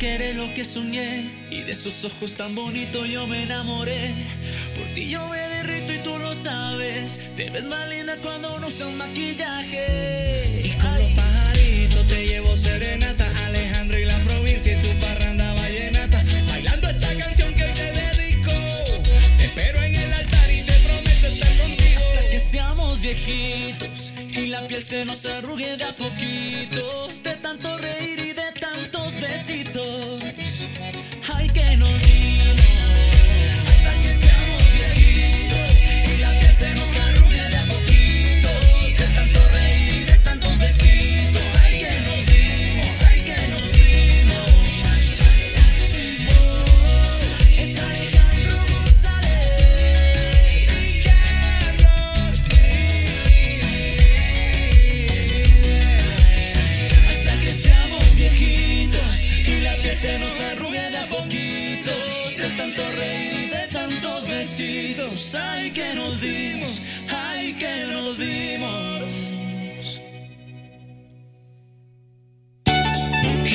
lo que soñé y de esos ojos tan bonitos yo me enamoré. Por ti yo me derrito y tú lo sabes. Te ves más linda cuando no usas maquillaje. Y con los pajaritos te llevo serenata, Alejandro y la provincia y su parranda vallenata, bailando esta canción que hoy te dedico. Te espero en el altar y te prometo estar contigo. Hasta que seamos viejitos y la piel se nos arrugue de a poquito, de tanto reír y de tantos besitos.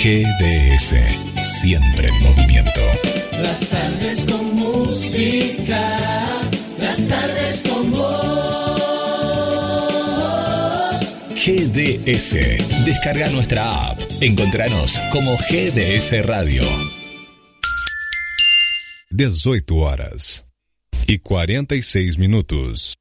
GDS, siempre en movimiento. Las tardes con música, las tardes con vos. GDS, descarga nuestra app. Encontranos como GDS Radio. 18 horas y 46 minutos.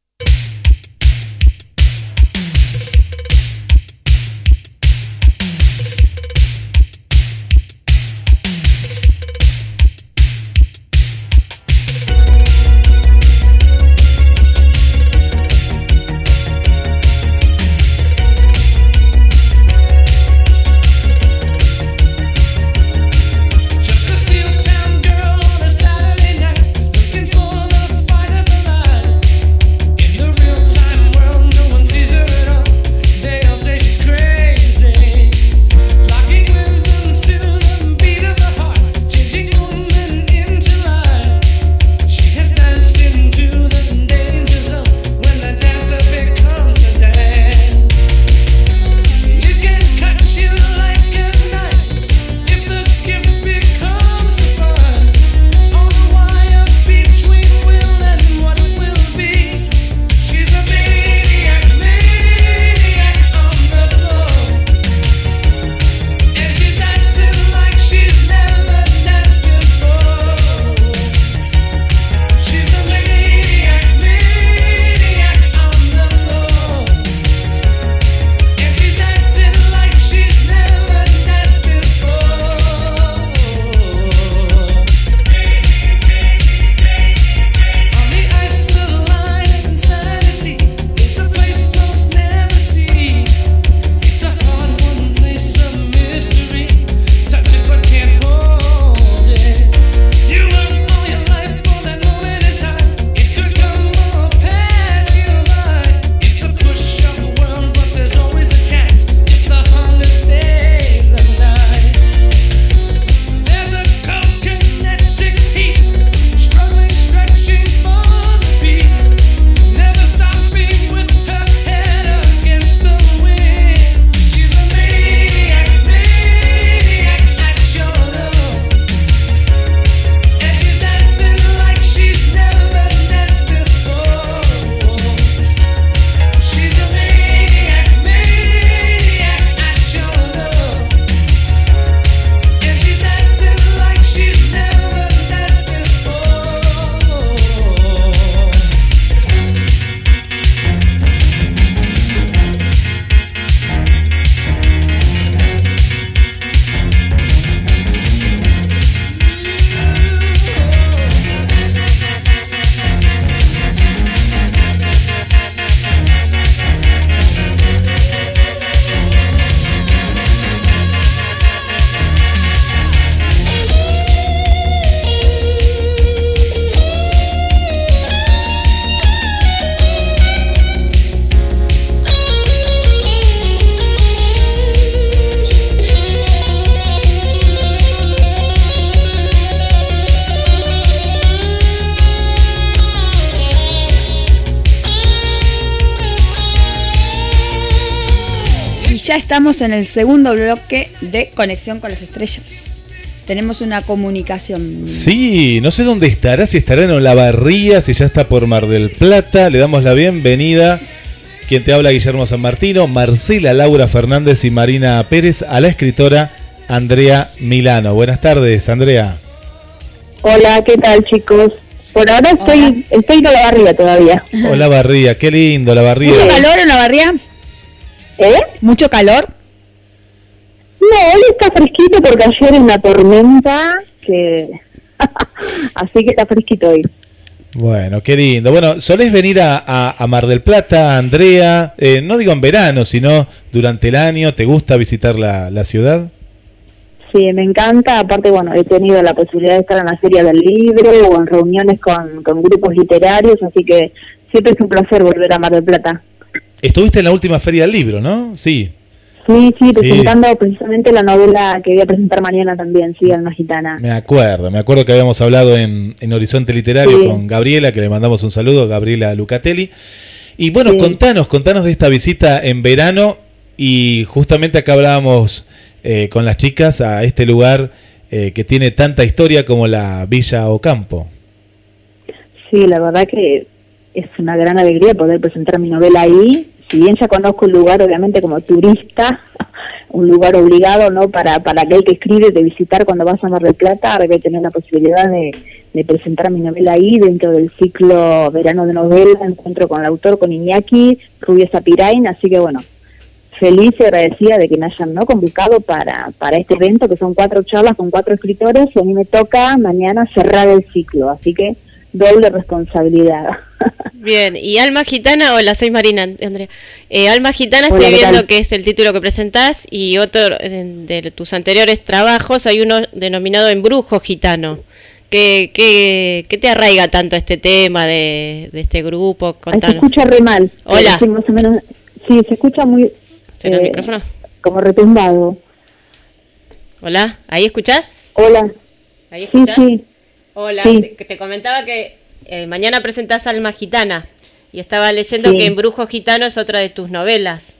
Estamos en el segundo bloque de Conexión con las Estrellas. Tenemos una comunicación. Sí, no sé dónde estará, si estará en Olavarría, si ya está por Mar del Plata. Le damos la bienvenida. Quien te habla, Guillermo San Martino, Marcela Laura Fernández y Marina Pérez, a la escritora Andrea Milano. Buenas tardes, Andrea. Hola, ¿qué tal, chicos? Por ahora estoy, estoy en Olavarría todavía. Olavarría, qué lindo, Olavarría. ¿Mucho calor en Olavarría? ¿Eh? ¿Mucho calor? No, hoy está fresquito porque ayer una tormenta que... Así que está fresquito hoy. Bueno, qué lindo. Bueno, ¿solés venir a, a- a Mar del Plata, Andrea? Eh, no digo en verano, sino durante el año. ¿Te gusta visitar la, la ciudad? Sí, me encanta. Aparte, bueno, he tenido la posibilidad de estar en la Feria del Libro o en reuniones con, con grupos literarios, así que siempre es un placer volver a Mar del Plata. Estuviste en la última feria del libro, ¿no? Sí. Sí, sí, Sí. presentando precisamente la novela que voy a presentar mañana también, sí, Alma Gitana. Me acuerdo, me acuerdo que habíamos hablado en, en Horizonte Literario Sí. con Gabriela, que le mandamos un saludo, Gabriela Lucatelli. Y bueno, Sí. contanos, contanos de esta visita en verano y justamente acá hablábamos eh, con las chicas a este lugar eh, que tiene tanta historia como la Villa Ocampo. Sí, la verdad que es una gran alegría poder presentar mi novela ahí. Si bien ya conozco el lugar, obviamente como turista, un lugar obligado, ¿no? Para, para aquel que escribe de visitar cuando vas a Mar del Plata, ahora a tener la posibilidad de, presentar mi novela ahí dentro del ciclo Verano de Novela, encuentro con el autor, con Iñaki, Rubio Zapirain, así que bueno, feliz y agradecida de que me hayan ¿no? convocado para, para este evento, que son cuatro charlas con cuatro escritores, y a mí me toca mañana cerrar el ciclo, así que doble responsabilidad. Bien, y Alma Gitana, hola, soy Marina, Andrea. Eh, Alma Gitana, estoy ¿qué viendo que es el título que presentás y otro eh, de, tus anteriores trabajos, hay uno denominado Embrujo Gitano. ¿Qué, qué, qué te arraiga tanto este tema de, de este grupo? Ay, se Contanos. escucha re mal. Hola. Sí, más o menos, sí, se escucha muy... ¿Será el eh, micrófono? Como retumbado. Hola, ¿ahí escuchás? Hola. ¿Ahí escuchás? sí. Hola, Sí. te comentaba que eh, mañana presentás Alma Gitana y estaba leyendo Sí. que Embrujo Gitano es otra de tus novelas.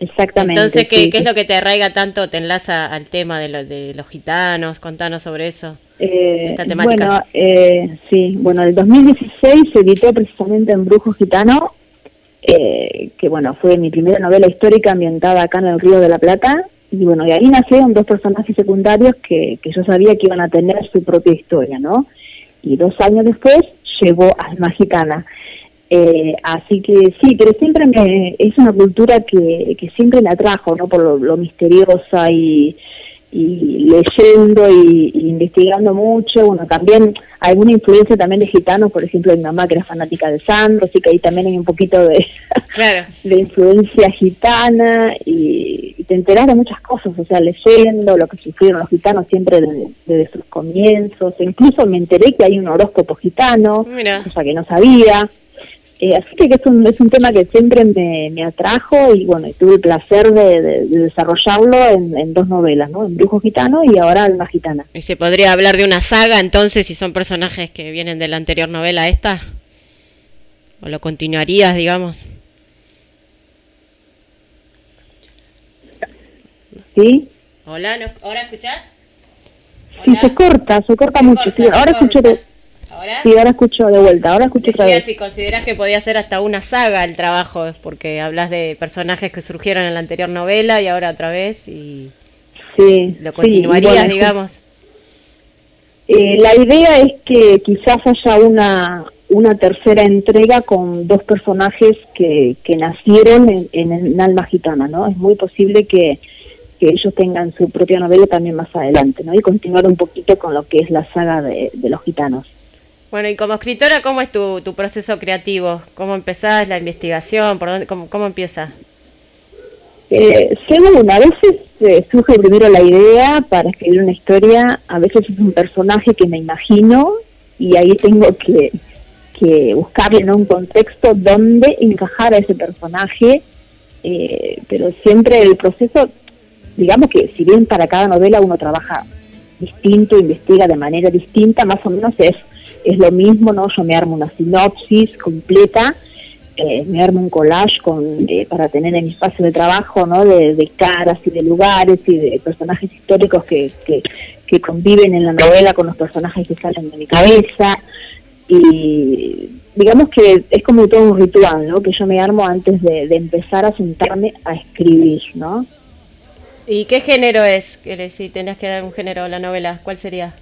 Exactamente. Entonces, ¿qué, sí, qué es lo que te arraiga tanto, te enlaza al tema de, lo- de los gitanos? Contanos sobre eso. Eh, esta temática. Bueno, eh, sí, bueno, el 2016 se editó precisamente en Brujo Gitano, eh, que bueno, fue mi primera novela histórica ambientada acá en el Río de la Plata, y bueno, y ahí nacieron dos personajes secundarios que, que yo sabía que iban a tener su propia historia, ¿no? Y dos años después llegó Alma Gitana. Eh, así que sí, pero siempre me, es una cultura que, que siempre me atrajo, ¿no? Por lo, lo misteriosa y, y leyendo y, y investigando mucho, bueno, también alguna influencia también de gitanos, por ejemplo, mi mamá que era fanática de Sandro, así que ahí también hay un poquito de, Claro. de influencia gitana y, y te enteras de muchas cosas, o sea, leyendo lo que sufrieron los gitanos siempre desde, desde sus comienzos, e incluso me enteré que hay un horóscopo gitano, Mira. cosa que no sabía. Eh, así que es un, es un tema que siempre me, me atrajo y bueno, y tuve el placer de, de- de desarrollarlo en, en dos novelas, ¿no? En Brujo Gitano y ahora Alma Gitana. ¿Y se podría hablar de una saga entonces si son personajes que vienen de la anterior novela esta? ¿O lo continuarías, digamos? ¿Sí? Hola, ¿no- ¿ahora escuchás? Sí, se corta, se corta mucho. corta, sí, ahora escucho de, ¿Ahora? sí, ahora escucho de vuelta, ahora escucho otra Decía vez. si consideras que podía ser hasta una saga el trabajo, porque hablas de personajes que surgieron en la anterior novela y ahora otra vez y Sí, lo sí, continuarías, bueno, digamos. Eh, la idea es que quizás haya una, una tercera entrega con dos personajes que, que nacieron en, en, en Alma Gitana, ¿no? Es muy posible que, que ellos tengan su propia novela también más adelante, ¿no? Y continuar un poquito con lo que es la saga de, de los gitanos. Bueno, y como escritora, ¿cómo es tu, tu proceso creativo? ¿Cómo empezás la investigación? ¿Por dónde, cómo, ¿Cómo empieza? Eh, según, a veces eh, surge primero la idea para escribir una historia, a veces es un personaje que me imagino y ahí tengo que, que buscarle en un contexto donde encajar a ese personaje, eh, pero siempre el proceso, digamos que si bien para cada novela uno trabaja distinto, investiga de manera distinta, más o menos es, es lo mismo, ¿no? Yo me armo una sinopsis completa, eh, me armo un collage con, eh, para tener en mi espacio de trabajo, ¿no? De, de caras y de lugares y de personajes históricos que, que, que conviven en la novela con los personajes que salen de mi cabeza. Y digamos que es como todo un ritual, ¿no? Que yo me armo antes de, de empezar a sentarme a escribir, ¿no? ¿Y qué género es? Si tenías que dar un género a la novela, ¿cuál sería?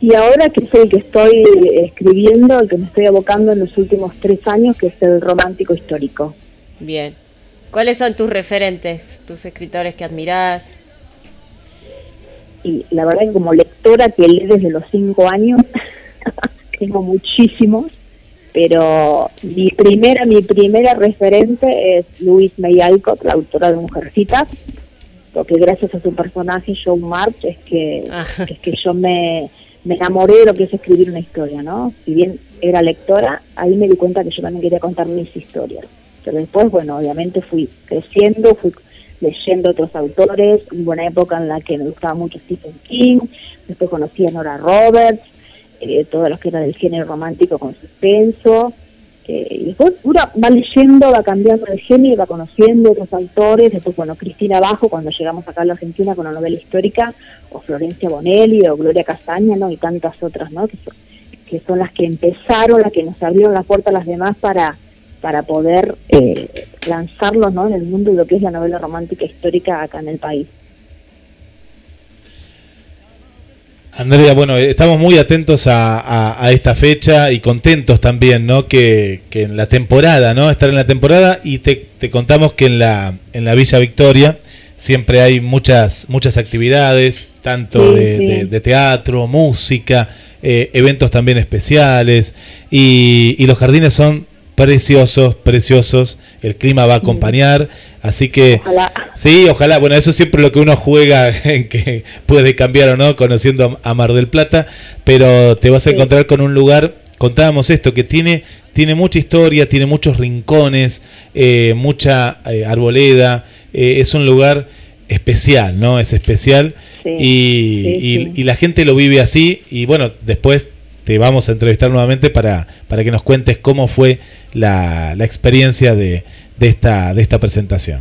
Y ahora que es el que estoy escribiendo, el que me estoy abocando en los últimos tres años, que es el romántico histórico. Bien. ¿Cuáles son tus referentes, tus escritores que admirás? Y la verdad que como lectora que lee desde los cinco años, tengo muchísimos, pero mi primera, mi primera referente es Louise May Alcott, la autora de Mujercitas, porque gracias a su personaje Joan March es que, Ajá. es que yo me, me enamoré de lo que es escribir una historia, ¿no? Si bien era lectora, ahí me di cuenta que yo también quería contar mis historias. Pero después, bueno, obviamente fui creciendo, fui leyendo otros autores, hubo una época en la que me gustaba mucho Stephen King, después conocí a Nora Roberts, eh, todos los que eran del género romántico con suspenso, y después uno va leyendo, va cambiando de género, va conociendo otros autores, después, bueno, Cristina Bajo, cuando llegamos acá a la Argentina con la novela histórica, o Florencia Bonelli, o Gloria Castaña, ¿no? Y tantas otras, ¿no? Que son, que son las que empezaron, las que nos abrieron la puerta a las demás para para poder eh, lanzarlos ¿no? en el mundo de lo que es la novela romántica histórica acá en el país. Andrea, bueno, estamos muy atentos a, a- a esta fecha y contentos también, ¿no? Que, que en la temporada, ¿no? Estar en la temporada y te, te contamos que en la, en la Villa Victoria siempre hay muchas, muchas actividades, tanto Sí, de, sí. de- de teatro, música, eh, eventos también especiales y, y los jardines son preciosos, preciosos, el clima va a acompañar, así que... Ojalá. Sí, ojalá. Bueno, eso es siempre lo que uno juega en que puede cambiar o no, conociendo a Mar del Plata, pero te vas a encontrar con un lugar, contábamos esto, que tiene, tiene mucha historia, tiene muchos rincones, eh, mucha eh, arboleda, eh, es un lugar especial, ¿no? Es especial Sí. y, Sí, y- sí. y la gente lo vive así y bueno, después te vamos a entrevistar nuevamente para, para que nos cuentes cómo fue la, la experiencia de, de esta, de esta presentación.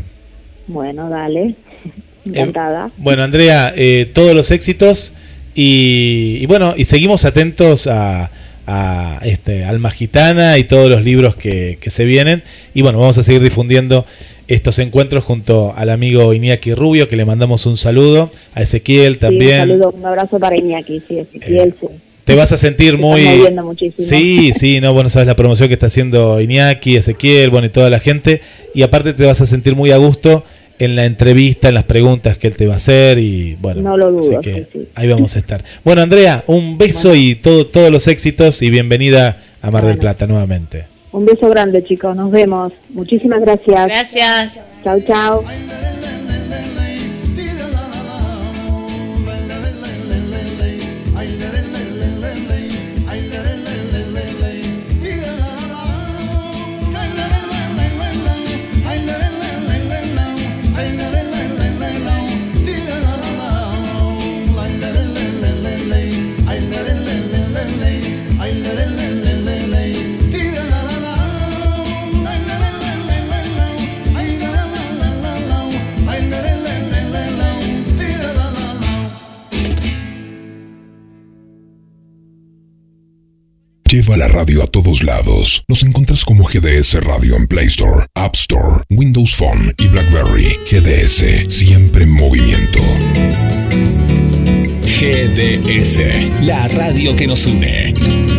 Bueno, dale. Encantada. Bueno, Andrea, eh, todos los éxitos y, y bueno, y seguimos atentos a, a, este, Alma Gitana y todos los libros que, que se vienen. Y bueno, vamos a seguir difundiendo estos encuentros junto al amigo Iñaki Rubio, que le mandamos un saludo, a Ezequiel Sí, también. un saludo, un abrazo para Iñaki, sí, Ezequiel, sí. Te vas a sentir Se muy... está moviendo muchísimo. Sí, sí, no, bueno, sabes la promoción que está haciendo Iñaki, Ezequiel, bueno, y toda la gente. Y aparte te vas a sentir muy a gusto en la entrevista, en las preguntas que él te va a hacer y bueno, No lo dudo, así que sí, sí. ahí vamos a estar. Bueno, Andrea, un beso y todo, todos los éxitos y bienvenida a Mar del. Plata nuevamente. Un beso grande, chicos. Nos vemos. Muchísimas gracias. Gracias. Chao, chao. Lleva la radio a todos lados. Nos encuentras como GDS Radio en Play Store, App Store, Windows Phone y BlackBerry. GDS, siempre en movimiento. GDS, la radio que nos une.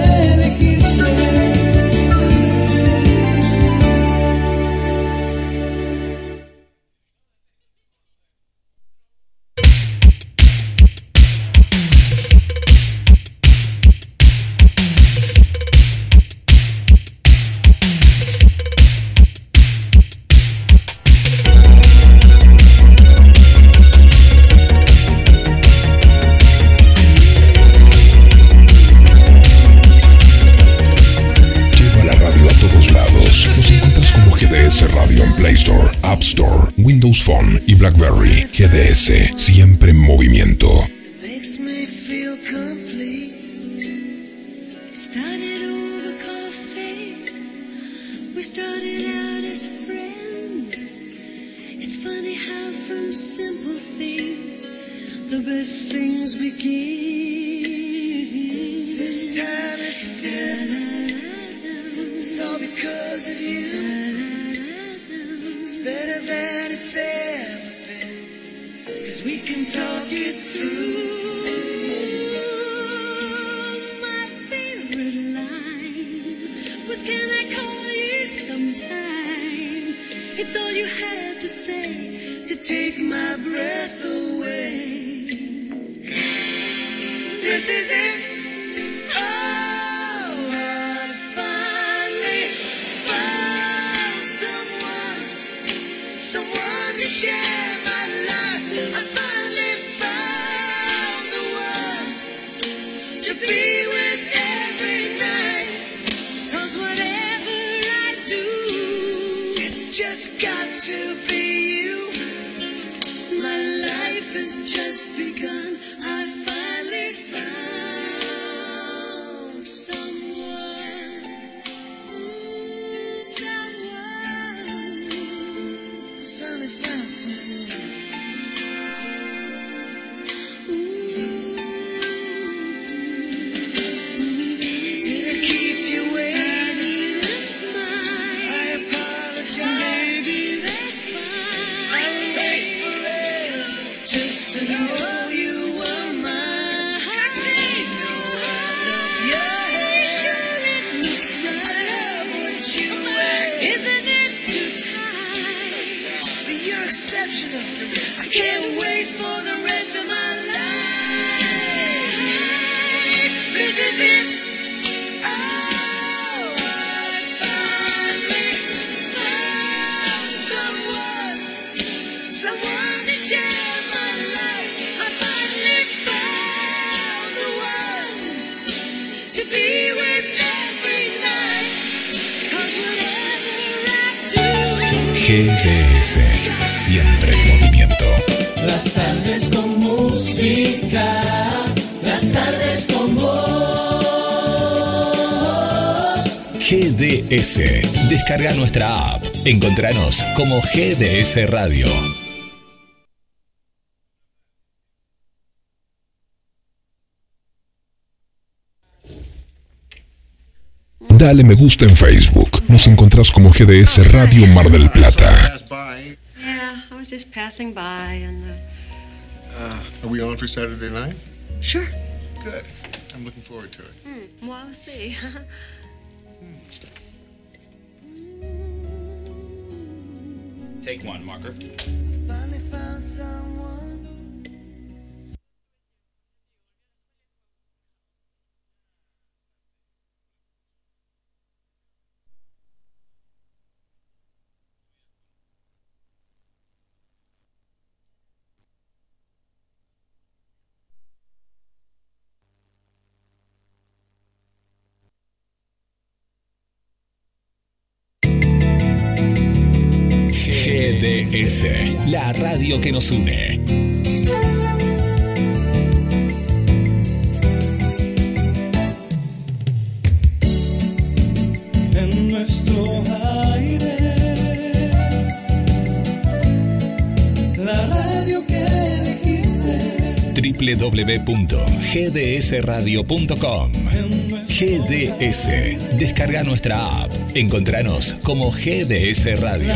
GDS, descarga nuestra app. Encontranos como GDS Radio. Dale me gusta en Facebook. Nos encontrás como GDS Radio Mar del Plata. Yeah, I was just passing by and. Uh, Uh, are we on for Saturday night? sure. Good. I'm looking forward to it. Hmm, well, we'll see. Take one, marker. GDS, la radio que nos une. www.gdsradio.com GDS, descarga nuestra app. Encontranos como GDS Radio.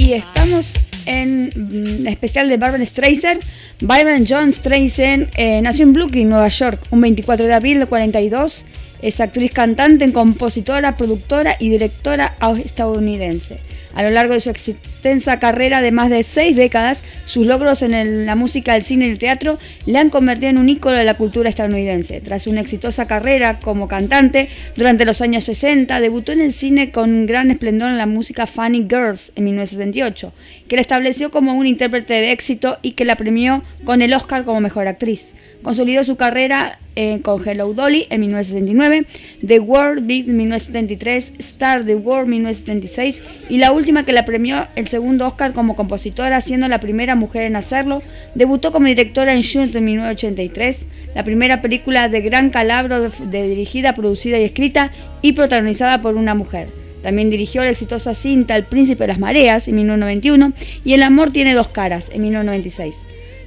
Y estamos en mm, especial de Barbara Streisand. Byron John Streisand eh, nació en Brooklyn, Nueva York, un 24 de abril del 42. Es actriz, cantante, compositora, productora y directora estadounidense. A lo largo de su extensa carrera de más de seis décadas, sus logros en la música, el cine y el teatro le han convertido en un ícono de la cultura estadounidense. Tras una exitosa carrera como cantante, durante los años 60 debutó en el cine con gran esplendor en la música Funny Girls en 1968, que la estableció como una intérprete de éxito y que la premió con el Oscar como mejor actriz. Consolidó su carrera eh, con Hello Dolly en 1969, The World Beat 1973, Star the World 1976 y la última que la premió el segundo Oscar como compositora, siendo la primera mujer en hacerlo. Debutó como directora en June de 1983, la primera película de Gran Calabro de- de dirigida, producida y escrita y protagonizada por una mujer. También dirigió la exitosa cinta El Príncipe de las Mareas en 1991 y El Amor tiene dos caras en 1996.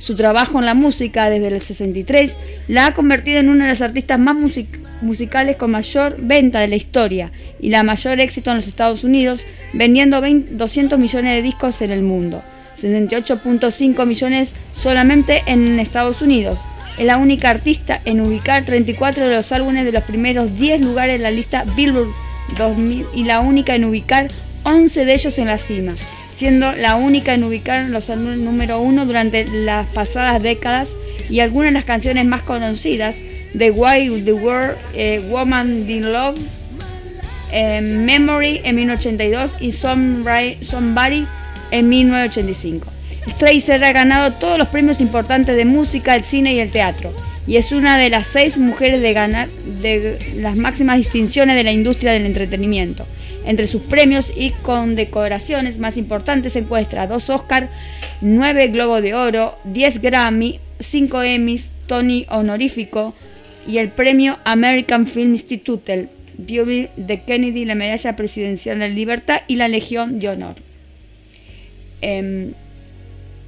Su trabajo en la música desde el 63 la ha convertido en una de las artistas más music- musicales con mayor venta de la historia y la mayor éxito en los Estados Unidos, vendiendo 20 200 millones de discos en el mundo, 78.5 millones solamente en Estados Unidos. Es la única artista en ubicar 34 de los álbumes de los primeros 10 lugares en la lista Billboard 2000 y la única en ubicar 11 de ellos en la cima, siendo la única en ubicar los número uno durante las pasadas décadas y algunas de las canciones más conocidas de Why the World, eh, Woman in Love, eh, Memory en 1982 y Somebody, en 1985. Streisand ha ganado todos los premios importantes de música, el cine y el teatro y es una de las seis mujeres de ganar las máximas distinciones de la industria del entretenimiento. Entre sus premios y condecoraciones más importantes se encuentra dos Oscar, nueve Globo de Oro, 10 Grammy, 5 Emmys, Tony honorífico y el premio American Film Institute, Beauty de Kennedy, la Medalla Presidencial de Libertad y la Legión de Honor. Em,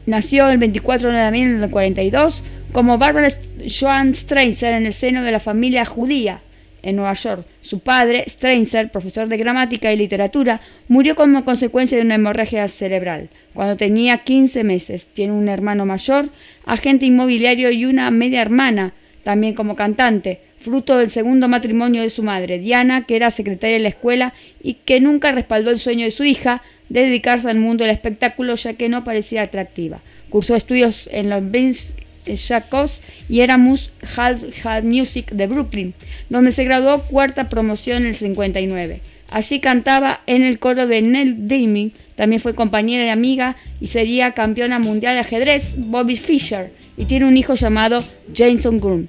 nació el 24 de del 42 como Barbara Joan Streisand en el seno de la familia judía en Nueva York. Su padre, Streisand, profesor de gramática y literatura, murió como consecuencia de una hemorragia cerebral cuando tenía 15 meses. Tiene un hermano mayor, agente inmobiliario y una media hermana, también como cantante, fruto del segundo matrimonio de su madre, Diana, que era secretaria de la escuela y que nunca respaldó el sueño de su hija de dedicarse al mundo del espectáculo ya que no parecía atractiva. Cursó estudios en los Jacobs y Eramus Hall Hall Music de Brooklyn, donde se graduó cuarta promoción en el 59. Allí cantaba en el coro de Nell Dimmy, también fue compañera y amiga y sería campeona mundial de ajedrez Bobby Fischer y tiene un hijo llamado Jason Groom.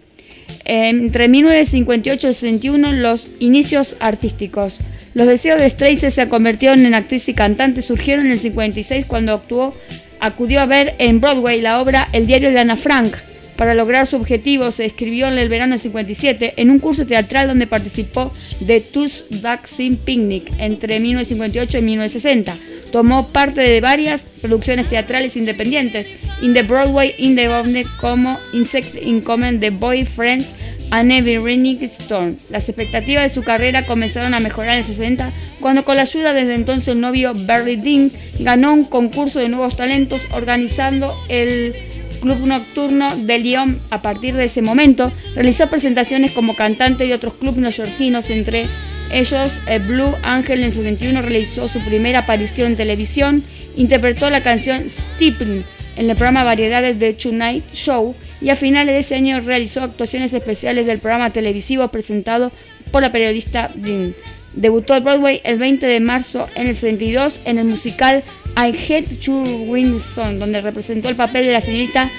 Entre 1958 y 61 los inicios artísticos. Los deseos de Streisand se convirtieron en actriz y cantante surgieron en el 56 cuando actuó, acudió a ver en Broadway la obra El diario de Ana Frank. Para lograr su objetivo se escribió en el verano del 57 en un curso teatral donde participó de Tu's Vaccine Picnic entre 1958 y 1960. Tomó parte de varias producciones teatrales independientes, In the Broadway, In the Ovnet, como Insect Incoming, The Boyfriends, and Every Raining Storm. Las expectativas de su carrera comenzaron a mejorar en el 60 cuando con la ayuda desde entonces el novio Barry Dean ganó un concurso de nuevos talentos organizando el Club Nocturno de Lyon. A partir de ese momento realizó presentaciones como cantante de otros clubes neoyorquinos, entre ellos eh, Blue Angel en el 71 realizó su primera aparición en televisión, interpretó la canción Steeple en el programa Variedades de Tonight Show y a finales de ese año realizó actuaciones especiales del programa televisivo presentado por la periodista Dean. Debutó en Broadway el 20 de marzo en el 62 en el musical I Hate You Winston, donde representó el papel de la señorita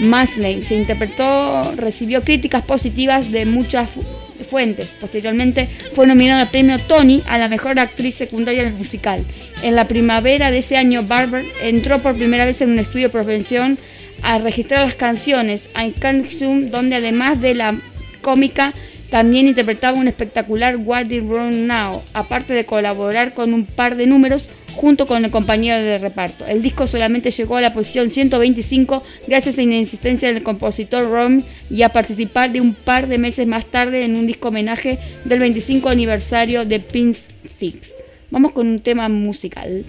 Masley. Se interpretó, recibió críticas positivas de muchas fu- fuentes. Posteriormente fue nominada al premio Tony a la mejor actriz secundaria del musical. En la primavera de ese año, Barber entró por primera vez en un estudio de profesión a registrar las canciones I Can't Zoom, donde además de la cómica también interpretaba un espectacular What Did Wrong Now, aparte de colaborar con un par de números junto con el compañero de reparto. El disco solamente llegó a la posición 125 gracias a la insistencia del compositor Ron y a participar de un par de meses más tarde en un disco homenaje del 25 aniversario de Prince Six. Vamos con un tema musical.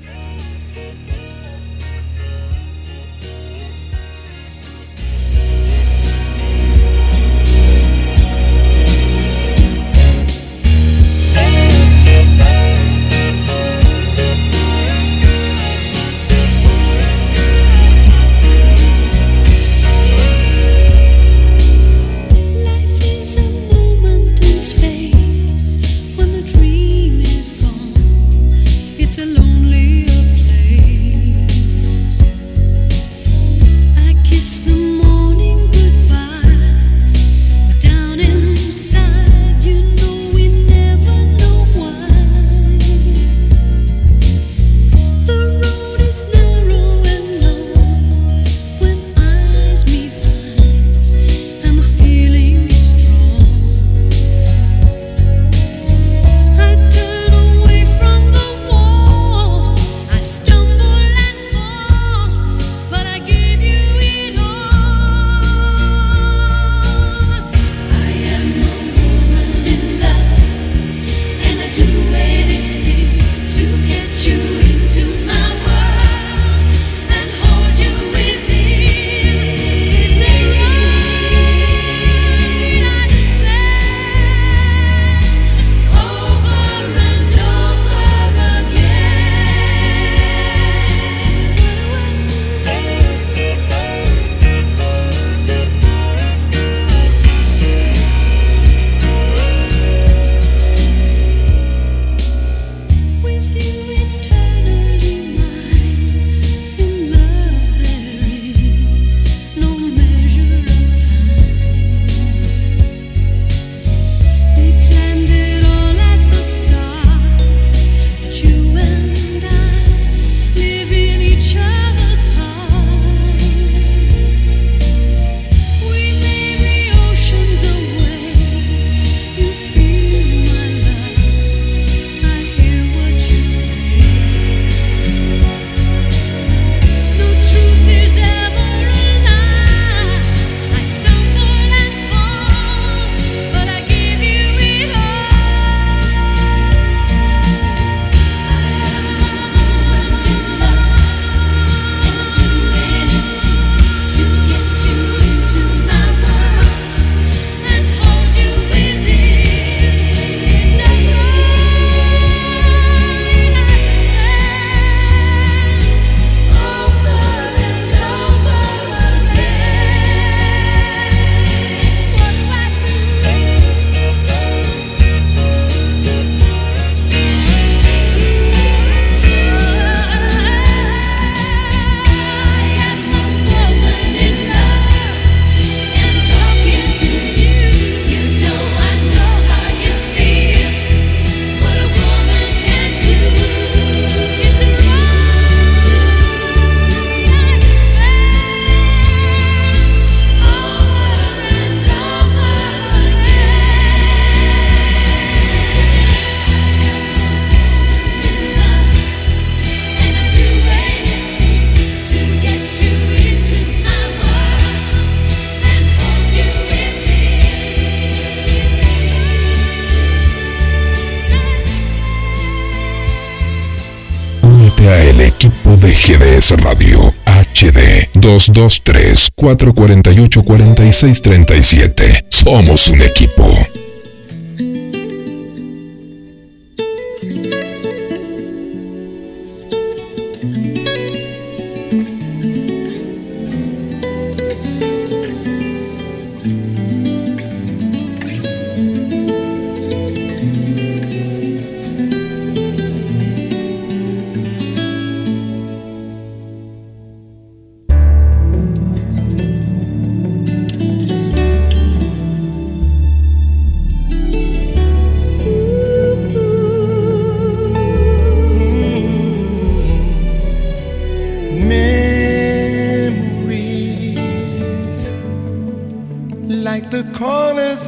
223-448-4637. Somos un equipo.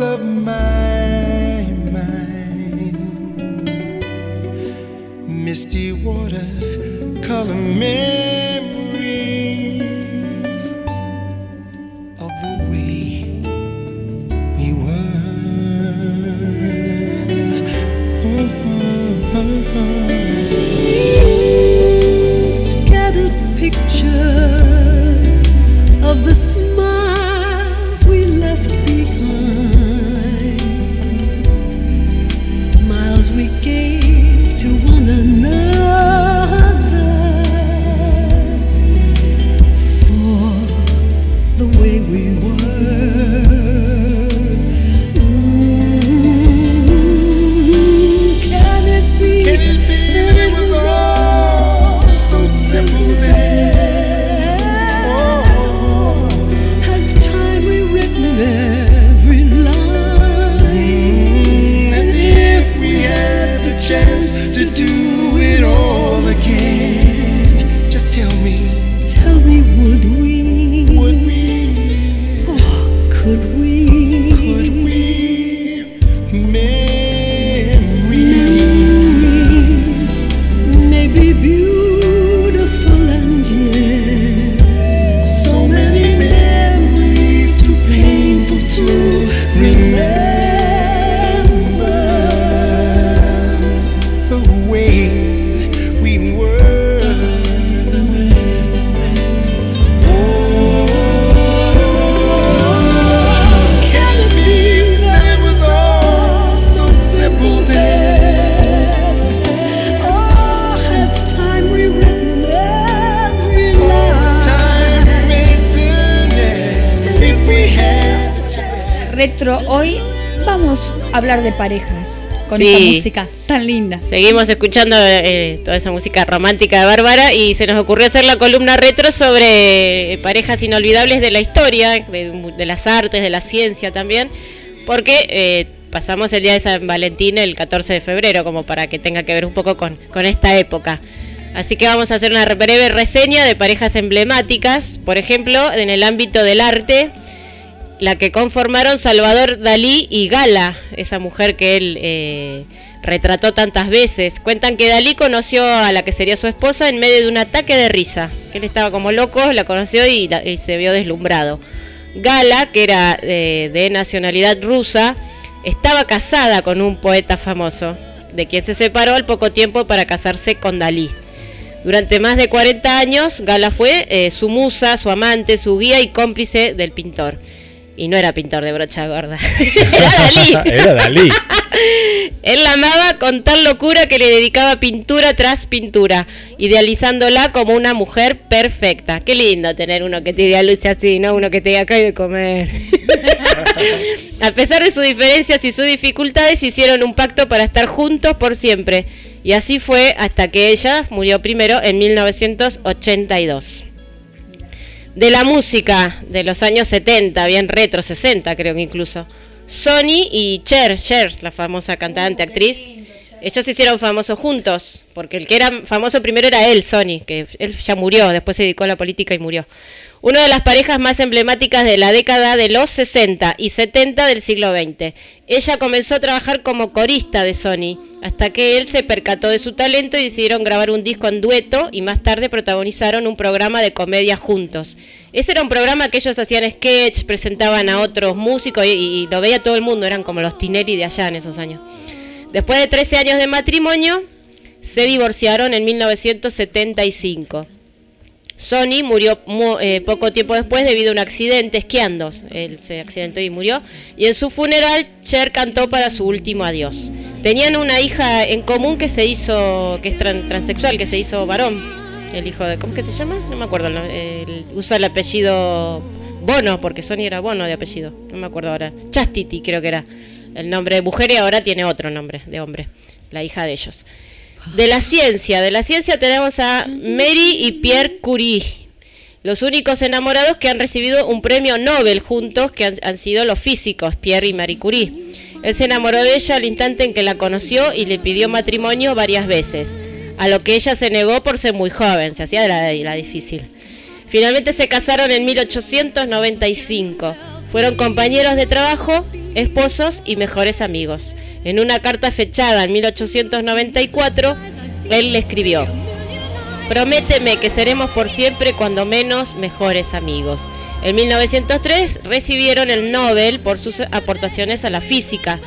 Of Seguimos escuchando eh, toda esa música romántica de Bárbara y se nos ocurrió hacer la columna retro sobre eh, parejas inolvidables de la historia, de, de las artes, de la ciencia también, porque eh, pasamos el día de San Valentín el 14 de febrero, como para que tenga que ver un poco con, con esta época. Así que vamos a hacer una breve reseña de parejas emblemáticas, por ejemplo, en el ámbito del arte, la que conformaron Salvador Dalí y Gala, esa mujer que él eh, retrató tantas veces. Cuentan que Dalí conoció a la que sería su esposa en medio de un ataque de risa, que él estaba como loco, la conoció y, se vio deslumbrado. Gala, que era eh, de nacionalidad rusa, estaba casada con un poeta famoso, de quien se separó al poco tiempo para casarse con Dalí. Durante más de 40 años, Gala fue eh, su musa, su amante, su guía y cómplice del pintor. Y no era pintor de brocha gorda, era Dalí. Era Dalí. Él la amaba con tal locura que le dedicaba pintura tras pintura, idealizándola como una mujer perfecta. Qué lindo tener uno que te idealice así, ¿no? Uno que te diga hay de comer. A pesar de sus diferencias y sus dificultades, hicieron un pacto para estar juntos por siempre. Y así fue hasta que ella murió primero en 1982. De la música de los años 70, bien retro, 60 creo que incluso. Sony y Cher, Cher, la famosa cantante, actriz, ellos se hicieron famosos juntos, porque el que era famoso primero era él, Sony, que él ya murió, después se dedicó a la política y murió. Una de las parejas más emblemáticas de la década de los 60 y 70 del siglo XX. Ella comenzó a trabajar como corista de Sony, hasta que él se percató de su talento y decidieron grabar un disco en dueto y más tarde protagonizaron un programa de comedia juntos. Ese era un programa que ellos hacían sketch, presentaban a otros músicos y, y lo veía todo el mundo, eran como los Tinelli de allá en esos años. Después de 13 años de matrimonio, se divorciaron en 1975. Sony murió mu- eh, poco tiempo después debido a un accidente esquiando. Él se accidentó y murió. Y en su funeral, Cher cantó para su último adiós. Tenían una hija en común que se hizo, que es tran- transexual, que se hizo varón. El hijo de, ¿cómo es que se llama? No me acuerdo. el- usa el apellido Bono, porque Sony era Bono de apellido. No me acuerdo ahora. Chastity creo que era el nombre de mujer y ahora tiene otro nombre de hombre. La hija de ellos. De la ciencia, de la ciencia tenemos a Mary y Pierre Curie, los únicos enamorados que han recibido un premio Nobel juntos, que han, han sido los físicos, Pierre y Marie Curie. Él se enamoró de ella al instante en que la conoció y le pidió matrimonio varias veces, a lo que ella se negó por ser muy joven, se hacía la, la difícil. Finalmente se casaron en 1895. Fueron compañeros de trabajo, esposos y mejores amigos. En una carta fechada en 1894, él le escribió, Prométeme que seremos por siempre cuando menos mejores amigos. En 1903 recibieron el Nobel por sus aportaciones a la física,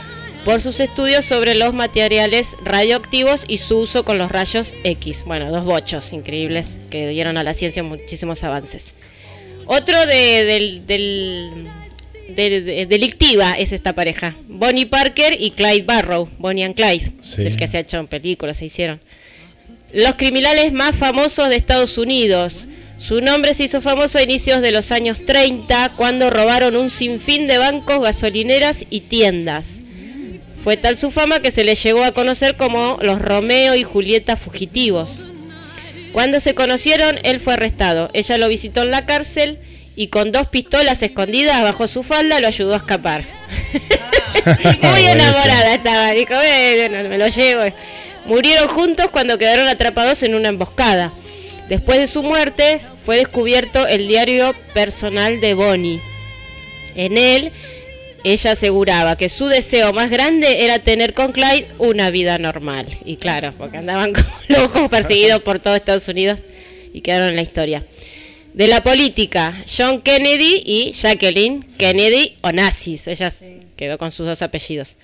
por sus estudios sobre los materiales radioactivos y su uso con los rayos X. Bueno, dos bochos increíbles que dieron a la ciencia muchísimos avances. Otro de, del, del- de- de- delictiva es esta pareja, Bonnie Parker y Clyde Barrow, Bonnie and Clyde, Sí. del que se ha hecho en películas, se hicieron. Los criminales más famosos de Estados Unidos. Su nombre se hizo famoso a inicios de los años 30 cuando robaron un sinfín de bancos, gasolineras y tiendas. Fue tal su fama que se les llegó a conocer como los Romeo y Julieta fugitivos. Cuando se conocieron, él fue arrestado. Ella lo visitó en la cárcel y con dos pistolas escondidas bajo su falda lo ayudó a escapar. Muy enamorada estaba. Dijo, bueno, me lo llevo. Murieron juntos cuando quedaron atrapados en una emboscada. Después de su muerte, fue descubierto el diario personal de Bonnie. En él, ella aseguraba que su deseo más grande era tener con Clyde una vida normal. Y claro, porque andaban como locos perseguidos por todo Estados Unidos y quedaron en la historia. De la política, John Kennedy y Jacqueline Kennedy Onassis. Ella quedó con sus dos apellidos.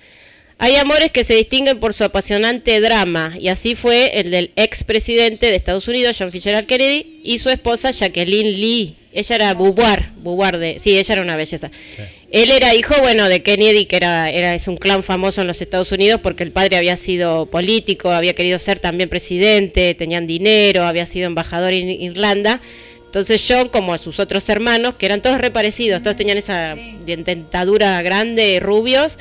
Hay amores que se distinguen por su apasionante drama, y así fue el del expresidente de Estados Unidos, John Fitzgerald Kennedy, y su esposa Jacqueline Lee. Ella era Beauvoir, Beauvoir de, sí, ella era una belleza. Él era hijo, bueno, de Kennedy, que era, era es un clan famoso en los Estados Unidos porque el padre había sido político, había querido ser también presidente, tenían dinero, había sido embajador en Irlanda. Entonces John, como sus otros hermanos, que eran todos reparecidos, todos tenían esa dentadura grande, rubios,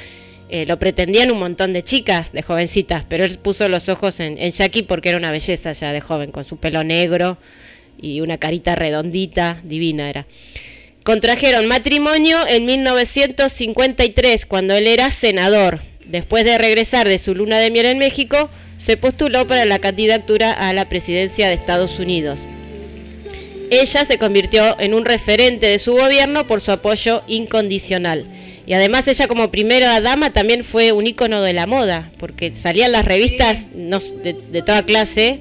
eh, lo pretendían un montón de chicas, de jovencitas, pero él puso los ojos en, en Jackie porque era una belleza ya de joven, con su pelo negro y una carita redondita, divina era. Contrajeron matrimonio en 1953, cuando él era senador. Después de regresar de su luna de miel en México, se postuló para la candidatura a la presidencia de Estados Unidos. Ella se convirtió en un referente de su gobierno por su apoyo incondicional. Y además ella como primera dama también fue un ícono de la moda, porque salían las revistas no de, de toda clase